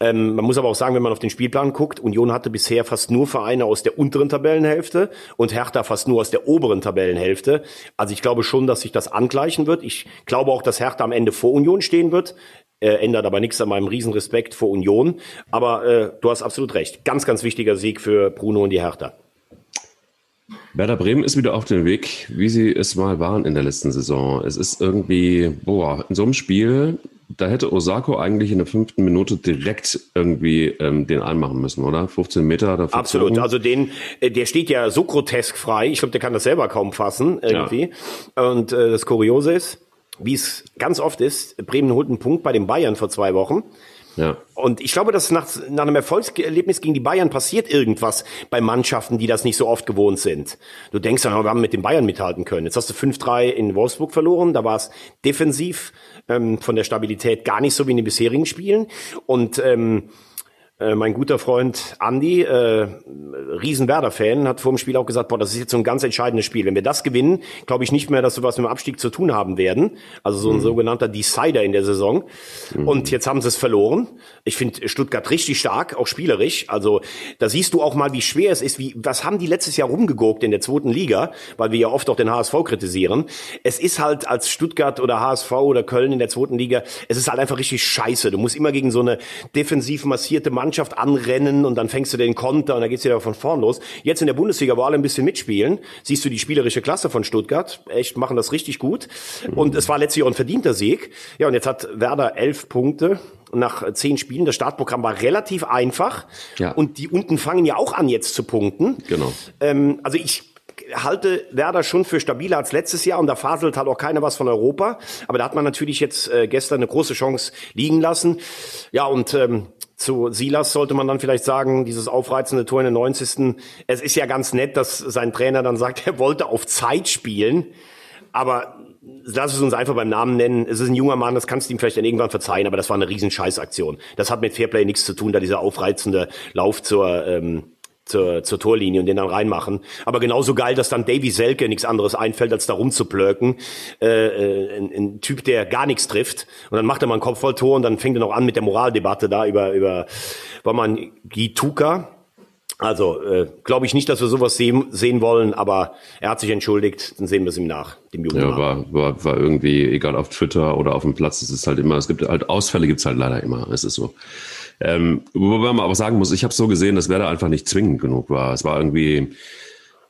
Ähm, man muss aber auch sagen, wenn man auf den Spielplan guckt, Union hatte bisher fast nur Vereine aus der unteren Tabellenhälfte und Hertha fast nur aus der oberen Tabellenhälfte. Also ich glaube schon, dass sich das angleichen wird. Ich glaube auch, dass Hertha am Ende vor Union stehen wird. Äh, ändert aber nichts an meinem Riesenrespekt vor Union. Aber äh, du hast absolut recht. Ganz, ganz wichtiger Sieg für Bruno und die Hertha. Werder Bremen ist wieder auf dem Weg, wie sie es mal waren in der letzten Saison. Es ist irgendwie, boah, in so einem Spiel, da hätte Osako eigentlich in der fünften Minute direkt irgendwie ähm, den anmachen müssen, oder? 15 Meter dafür. Absolut. Also den, äh, der steht ja so grotesk frei. Ich glaube, der kann das selber kaum fassen irgendwie. Ja. Und äh, das Kuriose ist, wie es ganz oft ist, Bremen holt einen Punkt bei den Bayern vor zwei Wochen. Ja. Und ich glaube, dass nach, nach einem Erfolgserlebnis gegen die Bayern passiert irgendwas bei Mannschaften, die das nicht so oft gewohnt sind. Du denkst dann, wir haben mit den Bayern mithalten können. Jetzt hast du 5-3 in Wolfsburg verloren. Da war es defensiv ähm, von der Stabilität gar nicht so wie in den bisherigen Spielen. Und ähm, äh, mein guter Freund Andy, äh, riesen Werder-Fan, hat vor dem Spiel auch gesagt, boah, das ist jetzt so ein ganz entscheidendes Spiel. Wenn wir das gewinnen, glaube ich nicht mehr, dass wir was mit dem Abstieg zu tun haben werden. Also so ein mhm. sogenannter Decider in der Saison. Mhm. Und jetzt haben sie es verloren. Ich finde Stuttgart richtig stark, auch spielerisch. Also da siehst du auch mal, wie schwer es ist. Wie, was haben die letztes Jahr rumgeguckt in der zweiten Liga? Weil wir ja oft auch den HSV kritisieren. Es ist halt als Stuttgart oder HSV oder Köln in der zweiten Liga, es ist halt einfach richtig scheiße. Du musst immer gegen so eine defensiv massierte Mannschaft Mannschaft anrennen und dann fängst du den Konter und dann geht's wieder von vorn los. Jetzt in der Bundesliga, wo alle ein bisschen mitspielen, siehst du die spielerische Klasse von Stuttgart. Echt, machen das richtig gut. Und es war letztlich auch ein verdienter Sieg. Ja, und jetzt hat Werder elf Punkte nach zehn Spielen. Das Startprogramm war relativ einfach. Ja. Und die unten fangen ja auch an jetzt zu punkten. Genau. Ähm, also ich halte Werder schon für stabiler als letztes Jahr und da faselt halt auch keiner was von Europa. Aber da hat man natürlich jetzt äh, gestern eine große Chance liegen lassen. Ja, und ähm, zu Silas sollte man dann vielleicht sagen, dieses aufreizende Tor in den 90. Es ist ja ganz nett, dass sein Trainer dann sagt, <laughs> er wollte auf Zeit spielen. Aber lass es uns einfach beim Namen nennen. Es ist ein junger Mann, das kannst du ihm vielleicht dann irgendwann verzeihen, aber das war eine riesen Scheißaktion. Das hat mit Fairplay nichts zu tun, da dieser aufreizende Lauf zur, ähm, zur, zur Torlinie und den dann reinmachen. Aber genauso geil, dass dann Davy Selke nichts anderes einfällt, als da rumzuplöken. Äh, äh, ein, ein Typ, der gar nichts trifft. Und dann macht er mal ein Kopfballtor und dann fängt er noch an mit der Moraldebatte da über, über war man Gituka. Also äh, glaube ich nicht, dass wir sowas sehen, sehen wollen, aber er hat sich entschuldigt, dann sehen wir es ihm nach, dem jungen Ja, war, war, war irgendwie, egal auf Twitter oder auf dem Platz, es ist halt immer, es gibt halt Ausfälle gibt's halt leider immer. Es ist so. Ähm, wobei man aber sagen muss, ich habe so gesehen, dass Werder einfach nicht zwingend genug war. Es war irgendwie,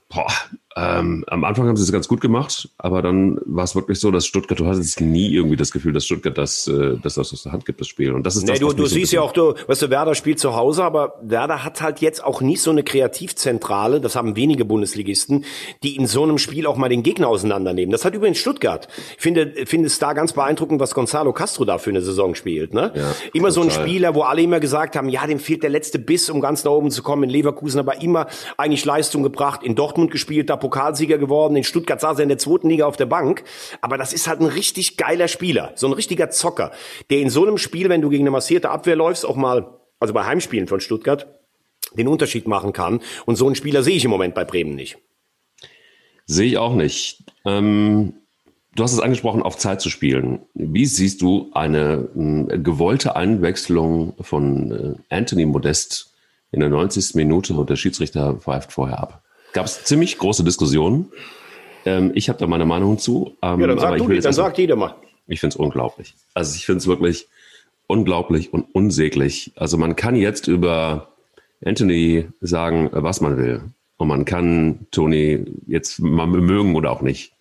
boah, ähm, am Anfang haben sie es ganz gut gemacht, aber dann war es wirklich so, dass Stuttgart, du hattest nie irgendwie das Gefühl, dass Stuttgart das, äh, das aus der Hand gibt, das Spiel. Und das ist nee, das, du, du siehst ja auch, du, weißt du, Werder spielt zu Hause, aber Werder hat halt jetzt auch nicht so eine Kreativzentrale, das haben wenige Bundesligisten, die in so einem Spiel auch mal den Gegner auseinandernehmen. Das hat übrigens Stuttgart. Ich finde, finde es da ganz beeindruckend, was Gonzalo Castro da für eine Saison spielt. Ne? Ja, immer total. so ein Spieler, wo alle immer gesagt haben, ja, dem fehlt der letzte Biss, um ganz nach oben zu kommen in Leverkusen, aber immer eigentlich Leistung gebracht, in Dortmund gespielt, da Pokalsieger geworden. In Stuttgart saß er in der zweiten Liga auf der Bank. Aber das ist halt ein richtig geiler Spieler. So ein richtiger Zocker, der in so einem Spiel, wenn du gegen eine massierte Abwehr läufst, auch mal, also bei Heimspielen von Stuttgart, den Unterschied machen kann. Und so einen Spieler sehe ich im Moment bei Bremen nicht. Sehe ich auch nicht. Ähm, du hast es angesprochen, auf Zeit zu spielen. Wie siehst du eine äh, gewollte Einwechslung von äh, Anthony Modest in der 90. Minute und der Schiedsrichter pfeift vorher ab? Gab es ziemlich große Diskussionen. Ähm, ich habe da meine Meinung zu. Ähm, ja, dann sag, du, dann erstmal, sagt jeder mal. Ich finde es unglaublich. Also ich finde es wirklich unglaublich und unsäglich. Also man kann jetzt über Anthony sagen, was man will. Und man kann Tony jetzt mal mögen oder auch nicht.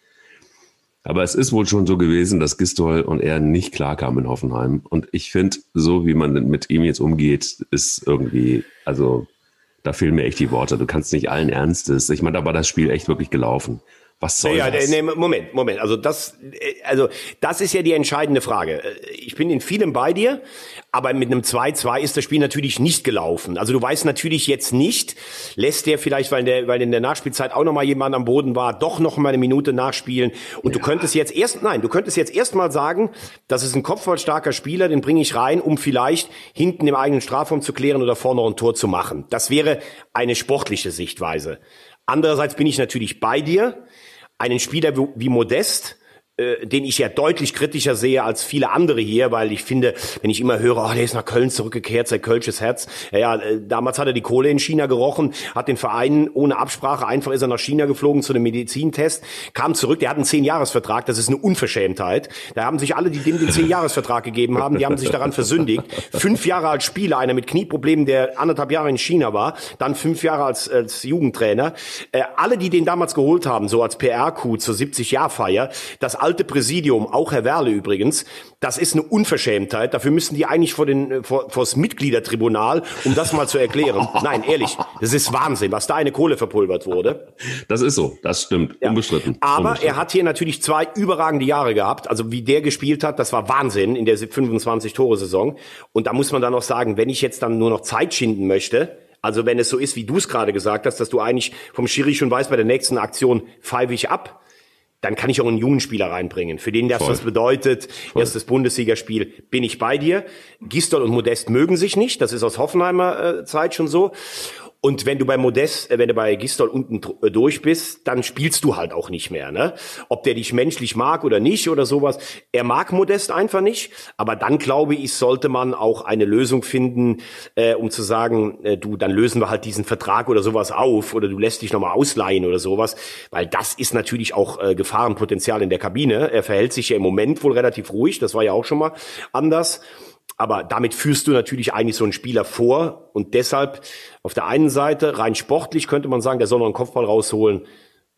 Aber es ist wohl schon so gewesen, dass Gistol und er nicht klarkamen in Hoffenheim. Und ich finde, so wie man mit ihm jetzt umgeht, ist irgendwie, also da fehlen mir echt die Worte. Du kannst nicht allen Ernstes. Ich meine, da war das Spiel echt wirklich gelaufen. Was soll ja, das? Nee, Moment, Moment. Also das, also das ist ja die entscheidende Frage. Ich bin in vielem bei dir, aber mit einem 2-2 ist das Spiel natürlich nicht gelaufen. Also du weißt natürlich jetzt nicht, lässt der vielleicht, weil, der, weil in der Nachspielzeit auch noch mal jemand am Boden war, doch noch mal eine Minute nachspielen. Und ja. du könntest jetzt erst, nein, du könntest jetzt erst mal sagen, das ist ein kopfvollstarker Spieler, den bringe ich rein, um vielleicht hinten im eigenen Strafraum zu klären oder vorne noch ein Tor zu machen. Das wäre eine sportliche Sichtweise. Andererseits bin ich natürlich bei dir einen Spieler wie Modest äh, den ich ja deutlich kritischer sehe als viele andere hier, weil ich finde, wenn ich immer höre, oh, der ist nach Köln zurückgekehrt, sein Kölsches Herz. Ja, ja, äh, damals hat er die Kohle in China gerochen, hat den Verein ohne Absprache, einfach ist er nach China geflogen zu einem Medizintest, kam zurück, der hat einen Zehn-Jahres-Vertrag, das ist eine Unverschämtheit. Da haben sich alle, die dem den Zehn-Jahres-Vertrag gegeben haben, die haben sich daran versündigt. Fünf Jahre als Spieler, einer mit Knieproblemen, der anderthalb Jahre in China war, dann fünf Jahre als, als Jugendtrainer. Äh, alle, die den damals geholt haben, so als PR-Coup zur 70-Jahr-Feier, das alte Präsidium, auch Herr Werle übrigens, das ist eine Unverschämtheit. Dafür müssen die eigentlich vor den vor, vor das Mitgliedertribunal, um das mal zu erklären. <laughs> Nein, ehrlich, das ist Wahnsinn, was da eine Kohle verpulvert wurde. Das ist so, das stimmt, ja. unbestritten. Aber unbestritten. er hat hier natürlich zwei überragende Jahre gehabt. Also wie der gespielt hat, das war Wahnsinn in der 25 Tore Saison. Und da muss man dann noch sagen, wenn ich jetzt dann nur noch Zeit schinden möchte, also wenn es so ist, wie du es gerade gesagt hast, dass du eigentlich vom Schiri schon weißt, bei der nächsten Aktion pfeife ich ab, dann kann ich auch einen jungen Spieler reinbringen. Für den das Voll. was bedeutet, Voll. erstes Bundesligaspiel, bin ich bei dir. Gistol und Modest mögen sich nicht, das ist aus Hoffenheimer äh, Zeit schon so. Und wenn du bei Modest, äh, wenn du bei Gistol unten äh, durch bist, dann spielst du halt auch nicht mehr. Ne? Ob der dich menschlich mag oder nicht oder sowas. Er mag Modest einfach nicht. Aber dann glaube ich, sollte man auch eine Lösung finden, äh, um zu sagen, äh, du, dann lösen wir halt diesen Vertrag oder sowas auf oder du lässt dich nochmal ausleihen oder sowas. Weil das ist natürlich auch äh, Gefahrenpotenzial in der Kabine. Er verhält sich ja im Moment wohl relativ ruhig. Das war ja auch schon mal anders. Aber damit führst du natürlich eigentlich so einen Spieler vor und deshalb auf der einen Seite rein sportlich könnte man sagen, der soll noch einen Kopfball rausholen.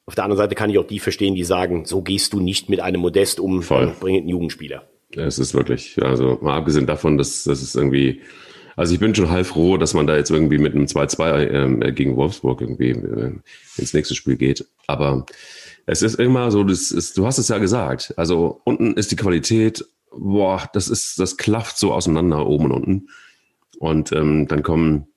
Auf der anderen Seite kann ich auch die verstehen, die sagen, so gehst du nicht mit einem Modest um, Voll. bring einen Jugendspieler. Es ist wirklich, also mal abgesehen davon, dass das ist irgendwie, also ich bin schon halb froh, dass man da jetzt irgendwie mit einem 2-2 äh, gegen Wolfsburg irgendwie äh, ins nächste Spiel geht. Aber es ist immer so, das ist, du hast es ja gesagt. Also unten ist die Qualität boah, das ist, das klafft so auseinander oben und unten. Und ähm, dann kommen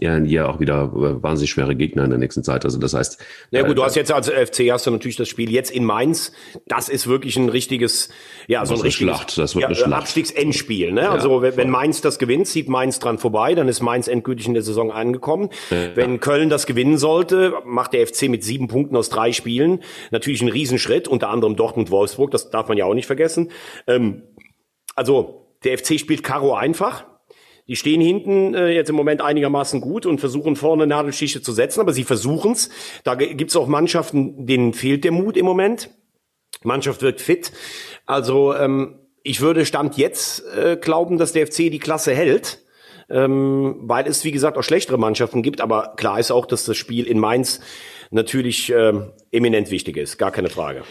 ja, ja auch wieder äh, wahnsinnig schwere Gegner in der nächsten Zeit. Also das heißt. Ja gut, äh, du hast jetzt als FC hast du natürlich das Spiel jetzt in Mainz. Das ist wirklich ein richtiges, ja, so ein richtiges Schlacht. Das wird ja, eine Schlacht. Abstiegsendspiel. Ne? Also wenn, wenn Mainz das gewinnt, zieht Mainz dran vorbei, dann ist Mainz endgültig in der Saison angekommen. Ja. Wenn Köln das gewinnen sollte, macht der FC mit sieben Punkten aus drei Spielen natürlich einen Riesenschritt, unter anderem Dortmund-Wolfsburg, das darf man ja auch nicht vergessen. Ähm, also der FC spielt Karo einfach. Die stehen hinten äh, jetzt im Moment einigermaßen gut und versuchen vorne Nadelschichte zu setzen, aber sie versuchen's. Da gibt's auch Mannschaften, denen fehlt der Mut im Moment. Die Mannschaft wirkt fit. Also ähm, ich würde Stand jetzt äh, glauben, dass der FC die Klasse hält. Ähm, weil es, wie gesagt, auch schlechtere Mannschaften gibt. Aber klar ist auch, dass das Spiel in Mainz natürlich äh, eminent wichtig ist. Gar keine Frage.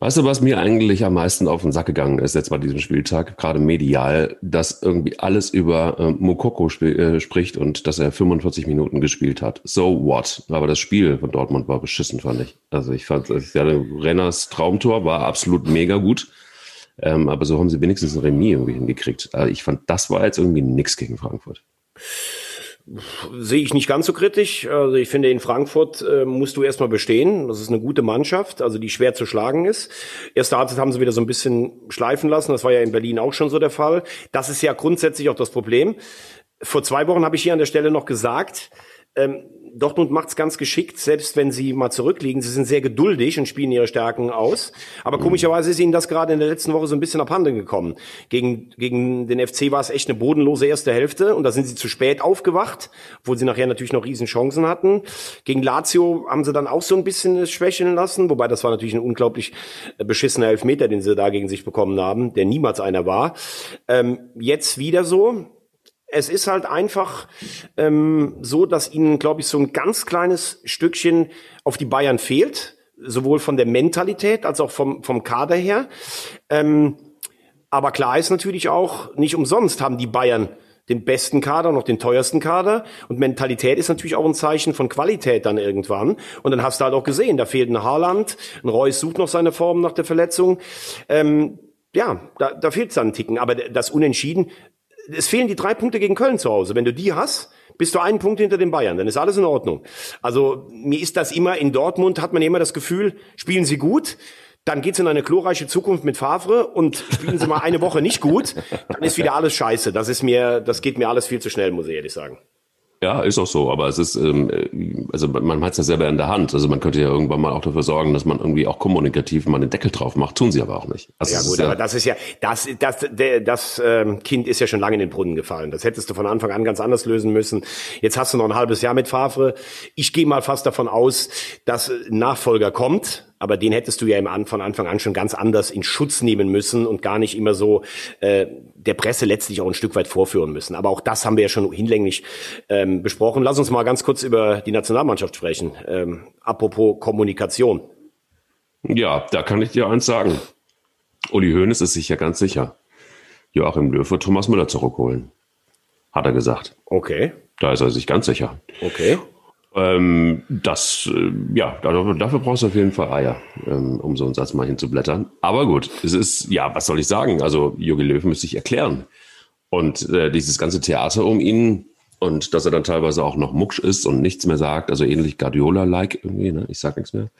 Weißt du, was mir eigentlich am meisten auf den Sack gegangen ist jetzt bei diesem Spieltag, gerade medial, dass irgendwie alles über äh, Mokoko äh, spricht und dass er 45 Minuten gespielt hat. So what? Aber das Spiel von Dortmund war beschissen, fand ich. Also ich fand, ja, Renners Traumtor war absolut mega gut. Ähm, aber so haben sie wenigstens ein Remis irgendwie hingekriegt. Also ich fand, das war jetzt irgendwie nix gegen Frankfurt. Sehe ich nicht ganz so kritisch. Also ich finde, in Frankfurt äh, musst du erstmal bestehen. Das ist eine gute Mannschaft, also die schwer zu schlagen ist. Erste Halbzeit haben sie wieder so ein bisschen schleifen lassen. Das war ja in Berlin auch schon so der Fall. Das ist ja grundsätzlich auch das Problem. Vor zwei Wochen habe ich hier an der Stelle noch gesagt, ähm, Dortmund macht's ganz geschickt, selbst wenn sie mal zurückliegen. Sie sind sehr geduldig und spielen ihre Stärken aus. Aber komischerweise ist ihnen das gerade in der letzten Woche so ein bisschen abhanden gekommen. Gegen, gegen den FC war es echt eine bodenlose erste Hälfte und da sind sie zu spät aufgewacht, obwohl sie nachher natürlich noch riesen Chancen hatten. Gegen Lazio haben sie dann auch so ein bisschen schwächeln lassen, wobei das war natürlich ein unglaublich beschissener Elfmeter, den sie da gegen sich bekommen haben, der niemals einer war. Ähm, jetzt wieder so es ist halt einfach ähm, so, dass ihnen, glaube ich, so ein ganz kleines Stückchen auf die Bayern fehlt, sowohl von der Mentalität als auch vom, vom Kader her. Ähm, aber klar ist natürlich auch, nicht umsonst haben die Bayern den besten Kader, noch den teuersten Kader. Und Mentalität ist natürlich auch ein Zeichen von Qualität dann irgendwann. Und dann hast du halt auch gesehen, da fehlt ein Haaland, ein Reus sucht noch seine Form nach der Verletzung. Ähm, ja, da, da fehlt es dann einen Ticken. Aber das Unentschieden es fehlen die drei Punkte gegen Köln zu Hause. Wenn du die hast, bist du einen Punkt hinter den Bayern, dann ist alles in Ordnung. Also mir ist das immer in Dortmund, hat man immer das Gefühl, spielen sie gut, dann geht's in eine glorreiche Zukunft mit Favre und spielen sie mal eine Woche nicht gut, dann ist wieder alles scheiße. Das ist mir, das geht mir alles viel zu schnell, muss ich ehrlich sagen. Ja, ist auch so, aber es ist, ähm, also man hat es ja selber in der Hand. Also man könnte ja irgendwann mal auch dafür sorgen, dass man irgendwie auch kommunikativ mal einen Deckel drauf macht. Tun sie aber auch nicht. Also ja gut, aber das ist ja, das, das, der, das ähm, Kind ist ja schon lange in den Brunnen gefallen. Das hättest du von Anfang an ganz anders lösen müssen. Jetzt hast du noch ein halbes Jahr mit Favre. Ich gehe mal fast davon aus, dass ein Nachfolger kommt aber den hättest du ja im, von Anfang an schon ganz anders in Schutz nehmen müssen und gar nicht immer so äh, der Presse letztlich auch ein Stück weit vorführen müssen. Aber auch das haben wir ja schon hinlänglich ähm, besprochen. Lass uns mal ganz kurz über die Nationalmannschaft sprechen. Ähm, apropos Kommunikation. Ja, da kann ich dir eins sagen. Uli Hoeneß ist sich ja ganz sicher. Joachim Löw wird Thomas Müller zurückholen. Hat er gesagt. Okay. Da ist er sich ganz sicher. Okay. Ähm, das, äh, ja, dafür, dafür brauchst du auf jeden Fall Eier, ähm, um so einen Satz mal hinzublättern. Aber gut, es ist, ja, was soll ich sagen? Also, Jogi Löw müsste sich erklären. Und äh, dieses ganze Theater um ihn und dass er dann teilweise auch noch mucksch ist und nichts mehr sagt, also ähnlich Guardiola-like irgendwie, ne? Ich sag nichts mehr.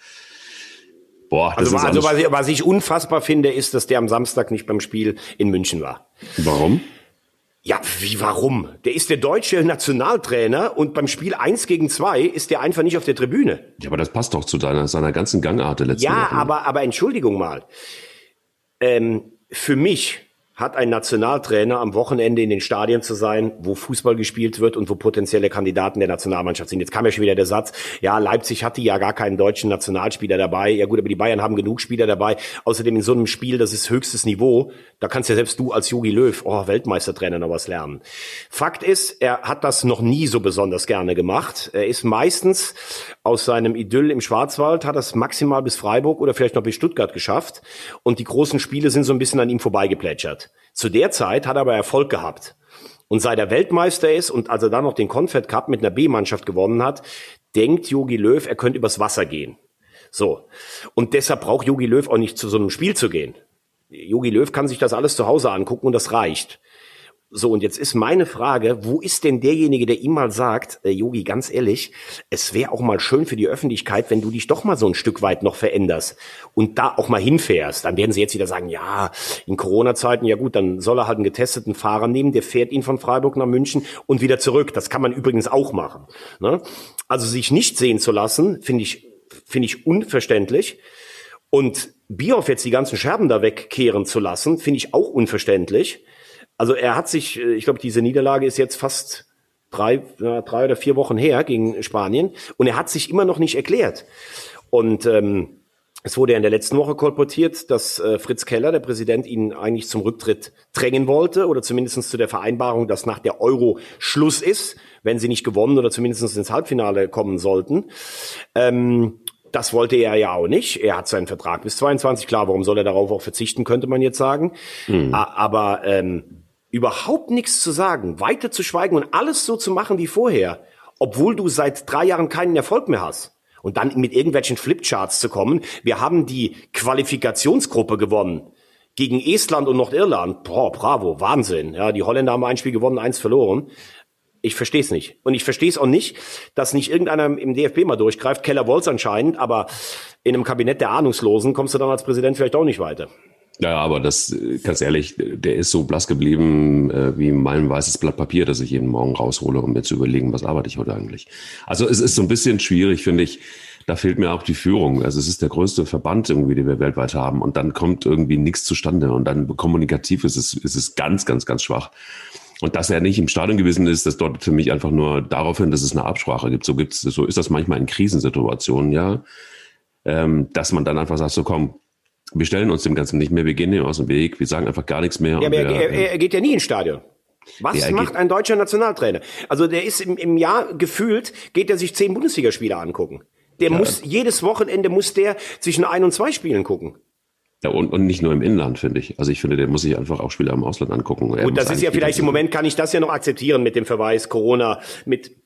Boah, das also, ist also was, ich, was ich unfassbar finde, ist, dass der am Samstag nicht beim Spiel in München war. Warum? Ja, wie warum? Der ist der deutsche Nationaltrainer und beim Spiel 1 gegen 2 ist der einfach nicht auf der Tribüne. Ja, aber das passt doch zu deiner, seiner ganzen Gangart der letzten Ja, aber, aber Entschuldigung mal. Ähm, für mich hat ein Nationaltrainer am Wochenende in den Stadien zu sein, wo Fußball gespielt wird und wo potenzielle Kandidaten der Nationalmannschaft sind. Jetzt kam ja schon wieder der Satz, ja, Leipzig hatte ja gar keinen deutschen Nationalspieler dabei. Ja gut, aber die Bayern haben genug Spieler dabei. Außerdem in so einem Spiel, das ist höchstes Niveau, da kannst ja selbst du als Jogi Löw, oh, Weltmeistertrainer, noch was lernen. Fakt ist, er hat das noch nie so besonders gerne gemacht. Er ist meistens aus seinem Idyll im Schwarzwald, hat das maximal bis Freiburg oder vielleicht noch bis Stuttgart geschafft. Und die großen Spiele sind so ein bisschen an ihm vorbeigeplätschert. Zu der Zeit hat er aber Erfolg gehabt. Und seit er Weltmeister ist und als er dann noch den Confed Cup mit einer B-Mannschaft gewonnen hat, denkt Jogi Löw, er könnte übers Wasser gehen. So. Und deshalb braucht Jogi Löw auch nicht zu so einem Spiel zu gehen. Jogi Löw kann sich das alles zu Hause angucken und das reicht. So, und jetzt ist meine Frage, wo ist denn derjenige, der ihm mal sagt, äh, Yogi, ganz ehrlich, es wäre auch mal schön für die Öffentlichkeit, wenn du dich doch mal so ein Stück weit noch veränderst und da auch mal hinfährst. Dann werden sie jetzt wieder sagen, ja, in Corona-Zeiten, ja gut, dann soll er halt einen getesteten Fahrer nehmen, der fährt ihn von Freiburg nach München und wieder zurück. Das kann man übrigens auch machen. Ne? Also sich nicht sehen zu lassen, finde ich, finde ich unverständlich. Und Bioff jetzt die ganzen Scherben da wegkehren zu lassen, finde ich auch unverständlich. Also er hat sich, äh, ich glaube, diese Niederlage ist jetzt fast drei, drei oder vier Wochen her gegen Spanien und er hat sich immer noch nicht erklärt. Und ähm, es wurde ja in der letzten Woche kolportiert, dass äh, Fritz Keller, der Präsident, ihn eigentlich zum Rücktritt drängen wollte oder zumindest zu der Vereinbarung, dass nach der Euro Schluss ist, wenn sie nicht gewonnen oder zumindest ins Halbfinale kommen sollten. Ähm, das wollte er ja auch nicht. Er hat seinen Vertrag bis 22. Klar, warum soll er darauf auch verzichten, könnte man jetzt sagen. Mhm. Aber ähm, überhaupt nichts zu sagen, weiter zu schweigen und alles so zu machen wie vorher, obwohl du seit drei Jahren keinen Erfolg mehr hast. Und dann mit irgendwelchen Flipcharts zu kommen. Wir haben die Qualifikationsgruppe gewonnen gegen Estland und Nordirland. Boah, bravo, Wahnsinn. Ja, die Holländer haben ein Spiel gewonnen, eins verloren. Ich verstehe es nicht. Und ich verstehe es auch nicht, dass nicht irgendeiner im DFB mal durchgreift. Keller Wolz anscheinend, aber in einem Kabinett der Ahnungslosen kommst du dann als Präsident vielleicht auch nicht weiter. Ja, aber das, ganz ehrlich, der ist so blass geblieben äh, wie mein weißes Blatt Papier, das ich jeden Morgen raushole, um mir zu überlegen, was arbeite ich heute eigentlich. Also es ist so ein bisschen schwierig, finde ich. Da fehlt mir auch die Führung. Also es ist der größte Verband irgendwie, den wir weltweit haben. Und dann kommt irgendwie nichts zustande. Und dann kommunikativ ist es, ist es ganz, ganz, ganz schwach. Und dass er nicht im Stadion gewesen ist, das deutet für mich einfach nur darauf hin, dass es eine Absprache gibt. So gibt's, so ist das manchmal in Krisensituationen, ja. Ähm, dass man dann einfach sagt, so komm, wir stellen uns dem Ganzen nicht mehr, wir gehen dem aus dem Weg, wir sagen einfach gar nichts mehr. Ja, aber er, er, er, geht ja nie ins Stadion. Was ja, macht ein deutscher Nationaltrainer? Also der ist im, im Jahr gefühlt, geht er sich zehn Bundesligaspiele angucken. Der ja. muss, jedes Wochenende muss der zwischen ein und zwei Spielen gucken. Ja, und, und nicht nur im Inland, finde ich. Also ich finde, der muss sich einfach auch Spieler im Ausland angucken. Und das ist ja vielleicht im Moment, kann ich das ja noch akzeptieren mit dem Verweis Corona, mit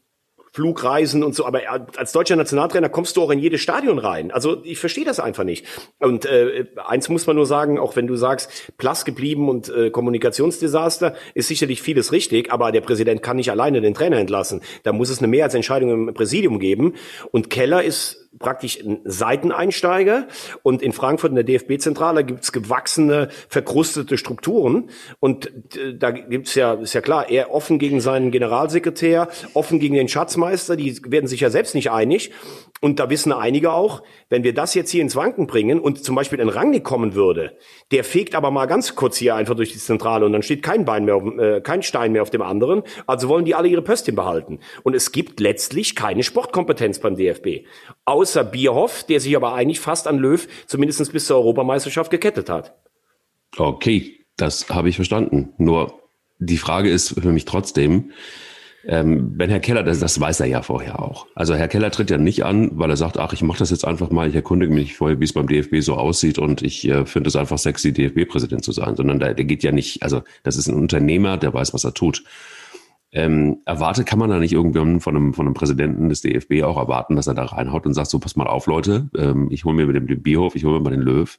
Flugreisen und so, aber als deutscher Nationaltrainer kommst du auch in jedes Stadion rein. Also ich verstehe das einfach nicht. Und äh, eins muss man nur sagen, auch wenn du sagst, Plus geblieben und äh, Kommunikationsdesaster, ist sicherlich vieles richtig, aber der Präsident kann nicht alleine den Trainer entlassen. Da muss es eine Mehrheitsentscheidung im Präsidium geben. Und Keller ist praktisch ein Seiteneinsteiger und in Frankfurt in der DFB-Zentrale gibt's gewachsene, verkrustete Strukturen und äh, da gibt's ja, ist ja klar, er offen gegen seinen Generalsekretär, offen gegen den Schatzmeister, die werden sich ja selbst nicht einig und da wissen einige auch, wenn wir das jetzt hier ins Wanken bringen und zum Beispiel ein Rangnick kommen würde, der fegt aber mal ganz kurz hier einfach durch die Zentrale und dann steht kein Bein mehr, auf, äh, kein Stein mehr auf dem anderen. Also wollen die alle ihre Pöstchen behalten. Und es gibt letztlich keine Sportkompetenz beim DFB. Außer Bierhoff, der sich aber eigentlich fast an Löw zumindest bis zur Europameisterschaft gekettet hat. Okay, das habe ich verstanden. Nur die Frage ist für mich trotzdem, ähm, wenn Herr Keller, das, das weiß er ja vorher auch. Also Herr Keller tritt ja nicht an, weil er sagt, ach, ich mache das jetzt einfach mal, ich erkundige mich vorher, wie es beim DFB so aussieht und ich äh, finde es einfach sexy, DFB-Präsident zu sein, sondern der, der geht ja nicht, also das ist ein Unternehmer, der weiß, was er tut. Ähm, erwartet kann man da nicht irgendwann von einem, von einem Präsidenten des DFB auch erwarten, dass er da reinhaut und sagt, so pass mal auf, Leute, ähm, ich hole mir mit dem, Bierhof, ich hole mir mal den Löw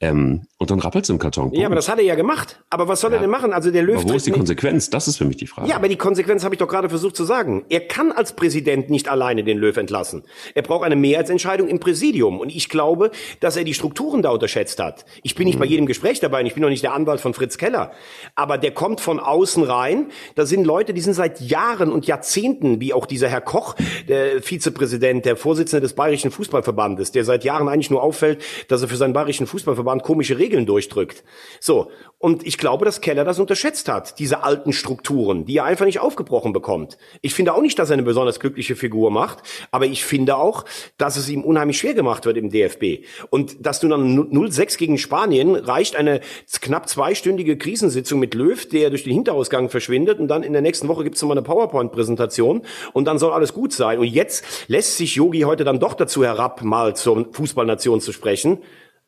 ähm, und dann rappelt's im Karton. Ja, aber das hat er ja gemacht. Aber was soll ja. er denn machen? Also der Löw. Aber wo ist die Konsequenz? Das ist für mich die Frage. Ja, aber die Konsequenz habe ich doch gerade versucht zu sagen. Er kann als Präsident nicht alleine den Löw entlassen. Er braucht eine Mehrheitsentscheidung im Präsidium. Und ich glaube, dass er die Strukturen da unterschätzt hat. Ich bin nicht mhm. bei jedem Gespräch dabei. Und ich bin noch nicht der Anwalt von Fritz Keller. Aber der kommt von außen rein. Da sind Leute, die sind seit Jahren und Jahrzehnten, wie auch dieser Herr Koch, der Vizepräsident, der Vorsitzende des Bayerischen Fußballverbandes, der seit Jahren eigentlich nur auffällt, dass er für seinen Bayerischen Fußballverband komische Regeln durchdrückt. So. Und ich glaube, dass Keller das unterschätzt hat, diese alten Strukturen, die er einfach nicht aufgebrochen bekommt. Ich finde auch nicht, dass er eine besonders glückliche Figur macht, aber ich finde auch, dass es ihm unheimlich schwer gemacht wird im DFB. Und dass du dann 0-6 gegen Spanien reicht eine knapp zweistündige Krisensitzung mit Löw, der durch den Hinterausgang verschwindet und dann in der nächsten Woche gibt es nochmal eine PowerPoint-Präsentation und dann soll alles gut sein. Und jetzt lässt sich Yogi heute dann doch dazu herab, mal zur Fußballnation zu sprechen.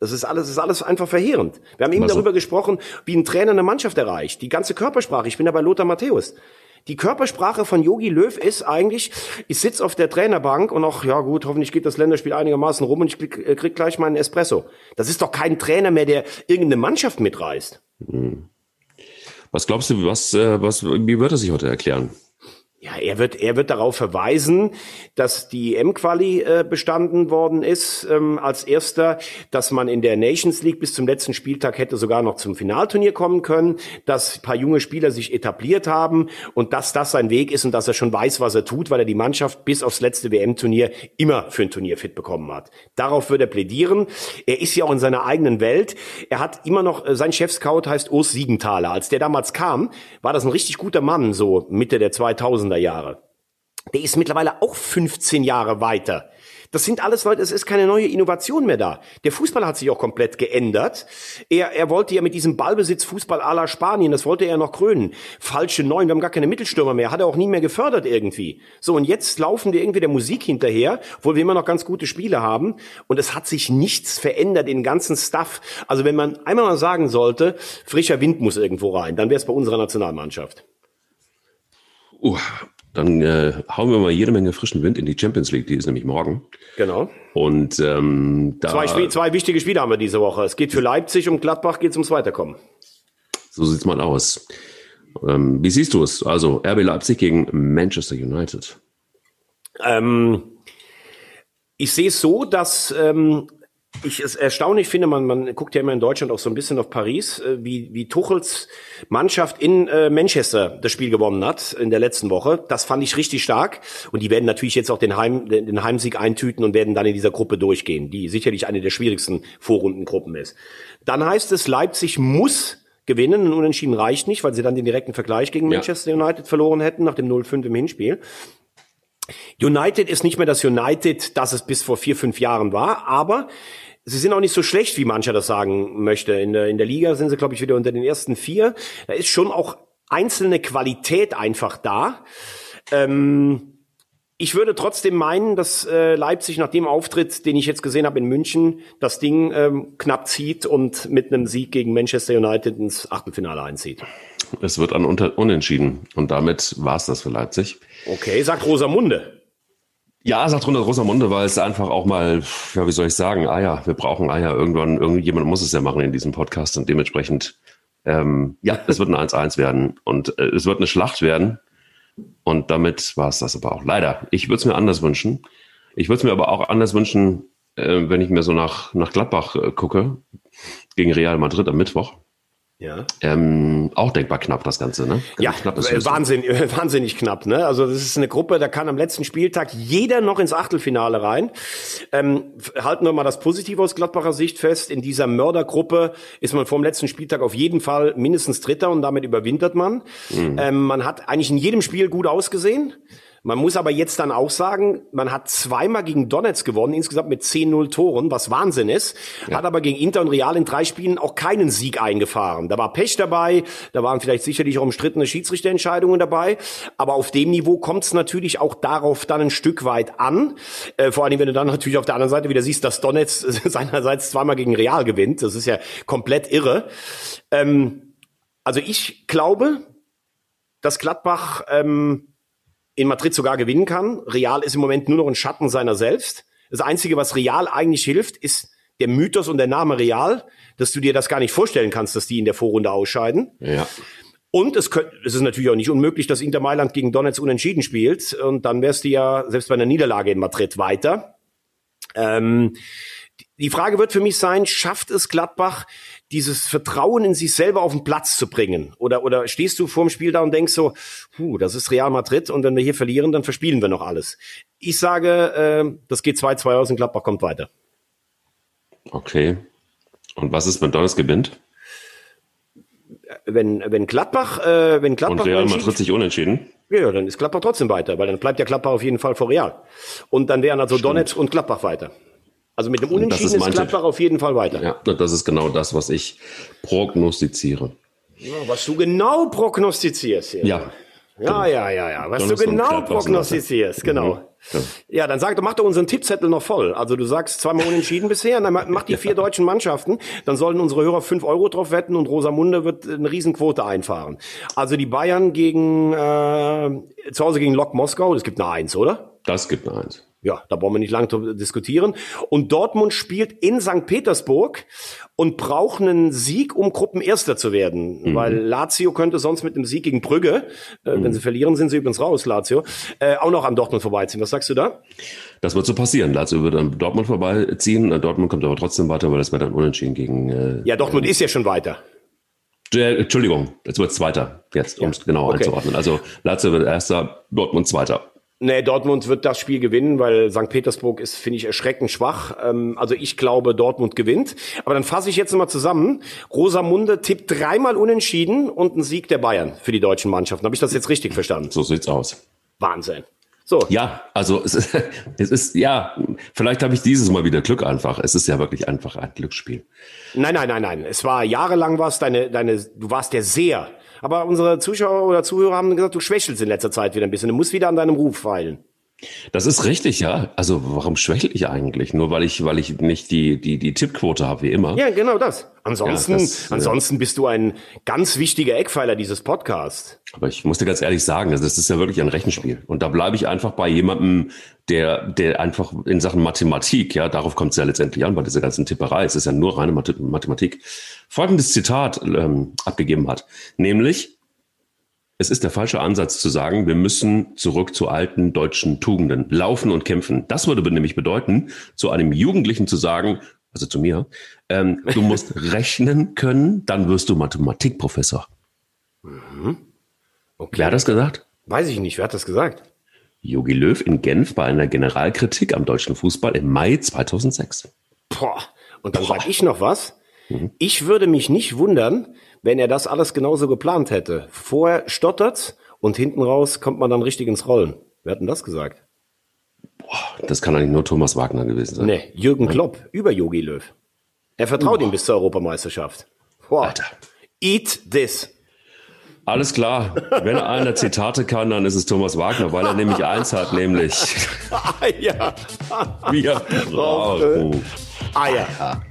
Das ist alles, das ist alles einfach verheerend. Wir haben eben Was darüber gesprochen, wie ein Trainer eine Mannschaft erreicht. Die ganze Körpersprache. Ich bin da bei Lothar Matthäus. Die Körpersprache von Yogi Löw ist eigentlich, ich sitze auf der Trainerbank und auch, ja gut, hoffentlich geht das Länderspiel einigermaßen rum und ich krieg, äh, krieg gleich meinen Espresso. Das ist doch kein Trainer mehr, der irgendeine Mannschaft mitreißt. Hm. Was glaubst du, was, äh, was, wie wird er sich heute erklären? Ja, er wird, er wird darauf verweisen, dass die M-Quali äh, bestanden worden ist ähm, als erster, dass man in der Nations League bis zum letzten Spieltag hätte sogar noch zum Finalturnier kommen können, dass paar junge Spieler sich etabliert haben und dass das sein Weg ist und dass er schon weiß, was er tut, weil er die Mannschaft bis aufs letzte WM-Turnier immer für ein Turnier fit bekommen hat. Darauf wird er plädieren. Er ist ja auch in seiner eigenen Welt. Er hat immer noch, äh, sein Chefscout heißt Urs Siegenthaler. Als der damals kam, war das ein richtig guter Mann, so Mitte der 2000 2000er Jahre. Der ist mittlerweile auch 15 Jahre weiter. Das sind alles Leute, es ist keine neue Innovation mehr da. Der Fußball hat sich auch komplett geändert. Er, er wollte ja mit diesem Ballbesitz Fußball à la Spanien, das wollte er noch krönen. Falsche Neun, wir haben gar keine Mittelstürmer mehr, hat er auch nie mehr gefördert irgendwie. So, und jetzt laufen wir irgendwie der Musik hinterher, obwohl wir immer noch ganz gute Spiele haben. Und es hat sich nichts verändert, den ganzen Stuff. Also wenn man einmal mal sagen sollte, frischer Wind muss irgendwo rein, dann wäre es bei unserer Nationalmannschaft. Uh, dann äh, hauen wir mal jede Menge frischen Wind in die Champions League, die ist nämlich morgen. Genau. Und ähm, da zwei, Spiel, zwei wichtige Spiele haben wir diese Woche. Es geht für Leipzig und Gladbach geht es ums Weiterkommen. So sieht's mal aus. Ähm, wie siehst du es? Also RB Leipzig gegen Manchester United. Ähm, ich sehe es so, dass ähm, ich es erstaunlich finde, man, man guckt ja immer in Deutschland auch so ein bisschen auf Paris, äh, wie, wie Tuchels Mannschaft in äh, Manchester das Spiel gewonnen hat in der letzten Woche. Das fand ich richtig stark. Und die werden natürlich jetzt auch den, Heim, den Heimsieg eintüten und werden dann in dieser Gruppe durchgehen, die sicherlich eine der schwierigsten Vorrundengruppen ist. Dann heißt es, Leipzig muss gewinnen. Ein Unentschieden reicht nicht, weil sie dann den direkten Vergleich gegen Manchester United verloren hätten nach dem 0-5 im Hinspiel. United ist nicht mehr das United, das es bis vor vier, fünf Jahren war, aber sie sind auch nicht so schlecht, wie mancher das sagen möchte. In der, in der Liga sind sie, glaube ich, wieder unter den ersten vier. Da ist schon auch einzelne Qualität einfach da. Ähm, ich würde trotzdem meinen, dass äh, Leipzig nach dem Auftritt, den ich jetzt gesehen habe in München, das Ding ähm, knapp zieht und mit einem Sieg gegen Manchester United ins Achtelfinale einzieht. Es wird an Unter Unentschieden und damit war es das für Leipzig. Okay, sagt Rosamunde. Ja, sagt Rosamunde, weil es einfach auch mal, ja, wie soll ich sagen, Eier, wir brauchen Eier. Irgendwann, irgendjemand muss es ja machen in diesem Podcast und dementsprechend, ähm, ja, es wird ein 1-1 werden und äh, es wird eine Schlacht werden und damit war es das aber auch. Leider, ich würde es mir anders wünschen. Ich würde es mir aber auch anders wünschen, äh, wenn ich mir so nach, nach Gladbach äh, gucke, gegen Real Madrid am Mittwoch. Ja. Ähm, auch denkbar knapp das Ganze, ne? Ja, knapp das äh. Wahnsinn, äh, <laughs> wahnsinnig knapp. Ne? Also das ist eine Gruppe, da kann am letzten Spieltag jeder noch ins Achtelfinale rein. Ähm, halten wir mal das Positive aus Gladbacher Sicht fest. In dieser Mördergruppe ist man vor dem letzten Spieltag auf jeden Fall mindestens Dritter und damit überwintert man. Ähm, man hat eigentlich in jedem Spiel gut ausgesehen. Man muss aber jetzt dann auch sagen, man hat zweimal gegen Donetsk gewonnen, insgesamt mit 10-0 Toren, was Wahnsinn ist. Hat aber gegen Inter und Real in drei Spielen auch keinen Sieg eingefahren. Da war Pech dabei, da waren vielleicht sicherlich auch umstrittene Schiedsrichterentscheidungen dabei. Aber auf dem Niveau kommt es natürlich auch darauf dann ein Stück weit an. Äh, vor allem, wenn du dann natürlich auf der anderen Seite wieder siehst, dass Donetsk <laughs> seinerseits zweimal gegen Real gewinnt. Das ist ja komplett irre. Ähm, also ich glaube, dass Gladbach ähm, in Madrid sogar gewinnen kann. Real ist im Moment nur noch ein Schatten seiner selbst. Das Einzige, was Real eigentlich hilft, ist der Mythos und der Name Real, dass du dir das gar nicht vorstellen kannst, dass die in der Vorrunde ausscheiden. Ja. Und es, könnt, es ist natürlich auch nicht unmöglich, dass Inter Mailand gegen Donetsk unentschieden spielt. Und dann wärst du ja selbst bei einer Niederlage in Madrid weiter. Ähm, die Frage wird für mich sein, schafft es Gladbach, dieses Vertrauen in sich selber auf den Platz zu bringen? Oder, oder stehst du vorm Spiel da und denkst so, puh, das ist Real Madrid und wenn wir hier verlieren, dann verspielen wir noch alles. Ich sage, äh, das geht 2-2 aus und Gladbach kommt weiter. Okay. Und was ist, wenn Donetsk gewinnt? Wenn, wenn Gladbach, äh, wenn Und Gladbach Real unentschieden- Madrid sich unentschieden? Ja, dann ist Gladbach trotzdem weiter, weil dann bleibt ja Gladbach auf jeden Fall vor Real. Und dann wären also Donetsk und Gladbach weiter. Also mit dem das Unentschieden ist ist, Gladbach auf jeden Fall weiter. Ja, das ist genau das, was ich prognostiziere. Ja, was du genau prognostizierst hier. Ja. Ja, ja, ja, ja. Was Donetsk du genau prognostizierst, genau. Ja. Ja, dann sag doch, mach doch unseren Tippzettel noch voll. Also du sagst zweimal unentschieden <laughs> bisher, dann mach die vier deutschen Mannschaften, dann sollen unsere Hörer fünf Euro drauf wetten und Rosamunde wird eine Riesenquote einfahren. Also die Bayern gegen äh, zu Hause gegen Lok Moskau, das gibt eine Eins, oder? Das gibt eine Eins. Ja, da brauchen wir nicht lange diskutieren. Und Dortmund spielt in St. Petersburg und braucht einen Sieg, um Gruppenerster zu werden. Weil Lazio könnte sonst mit einem Sieg gegen Brügge, äh, wenn sie verlieren, sind sie übrigens raus, Lazio, äh, auch noch an Dortmund vorbeiziehen. Was sagst du da? Das wird so passieren. Lazio wird an Dortmund vorbeiziehen. Dortmund kommt aber trotzdem weiter, weil das wäre dann unentschieden gegen. Äh, Ja, Dortmund ist ja schon weiter. Entschuldigung, jetzt wird Zweiter. Jetzt, um es genau okay. einzuordnen. Also Lazio wird Erster, Dortmund Zweiter. Nee, Dortmund wird das Spiel gewinnen, weil St. Petersburg ist, finde ich, erschreckend schwach. Ähm, also ich glaube, Dortmund gewinnt. Aber dann fasse ich jetzt mal zusammen. Rosamunde tippt dreimal unentschieden und ein Sieg der Bayern für die deutschen Mannschaften. Habe ich das jetzt richtig verstanden? So sieht's aus. Wahnsinn. So, Ja, also es ist, <laughs> es ist ja, vielleicht habe ich dieses Mal wieder Glück einfach. Es ist ja wirklich einfach ein Glücksspiel. nein, nein, nein, nein. Es war jahrelang was deine, deine, du warst der Seher. Aber unsere Zuschauer oder Zuhörer haben gesagt, du schwächelst in letzter Zeit wieder ein bisschen. Du musst wieder an deinem Ruf feilen. Das ist richtig, ja. Also warum schwächle ich eigentlich? Nur weil ich, weil ich nicht die, die, die Tippquote habe, wie immer. Ja, genau das. Ansonsten, Ja, das, äh, ansonsten bist du ein ganz wichtiger Eckpfeiler dieses Podcasts. Aber ich muss dir ganz ehrlich sagen, also das ist ja wirklich ein Rechenspiel. Und da bleibe ich einfach bei jemandem, der, der einfach in Sachen Mathematik, ja, darauf kommt es ja letztendlich an, bei dieser ganzen Tipperei, es ist ja nur reine Mathe- Mathematik, folgendes Zitat ähm, abgegeben hat. Nämlich, es ist der falsche Ansatz zu sagen, wir müssen zurück zu alten deutschen Tugenden, laufen und kämpfen. Das würde nämlich bedeuten, zu einem Jugendlichen zu sagen, also zu mir, ähm, du musst <laughs> rechnen können, dann wirst du Mathematikprofessor. Okay. Wer hat das gesagt? Weiß ich nicht. Wer hat das gesagt? Jogi Löw in Genf bei einer Generalkritik am deutschen Fußball im Mai 2006. Boah. Und dann sage ich noch was. Ich würde mich nicht wundern, wenn er das alles genauso geplant hätte. Vorher stottert's und hinten raus kommt man dann richtig ins Rollen. Wer hat denn das gesagt? Das kann eigentlich nur Thomas Wagner gewesen sein. Nee, Jürgen Klopp über Yogi Löw. Er vertraut ihm bis zur Europameisterschaft. Boah. Alter. Eat this. Alles klar. Wenn einer Zitate kann, dann ist es Thomas Wagner, weil er nämlich eins hat, nämlich <laughs> ja. wir brauchen Eier.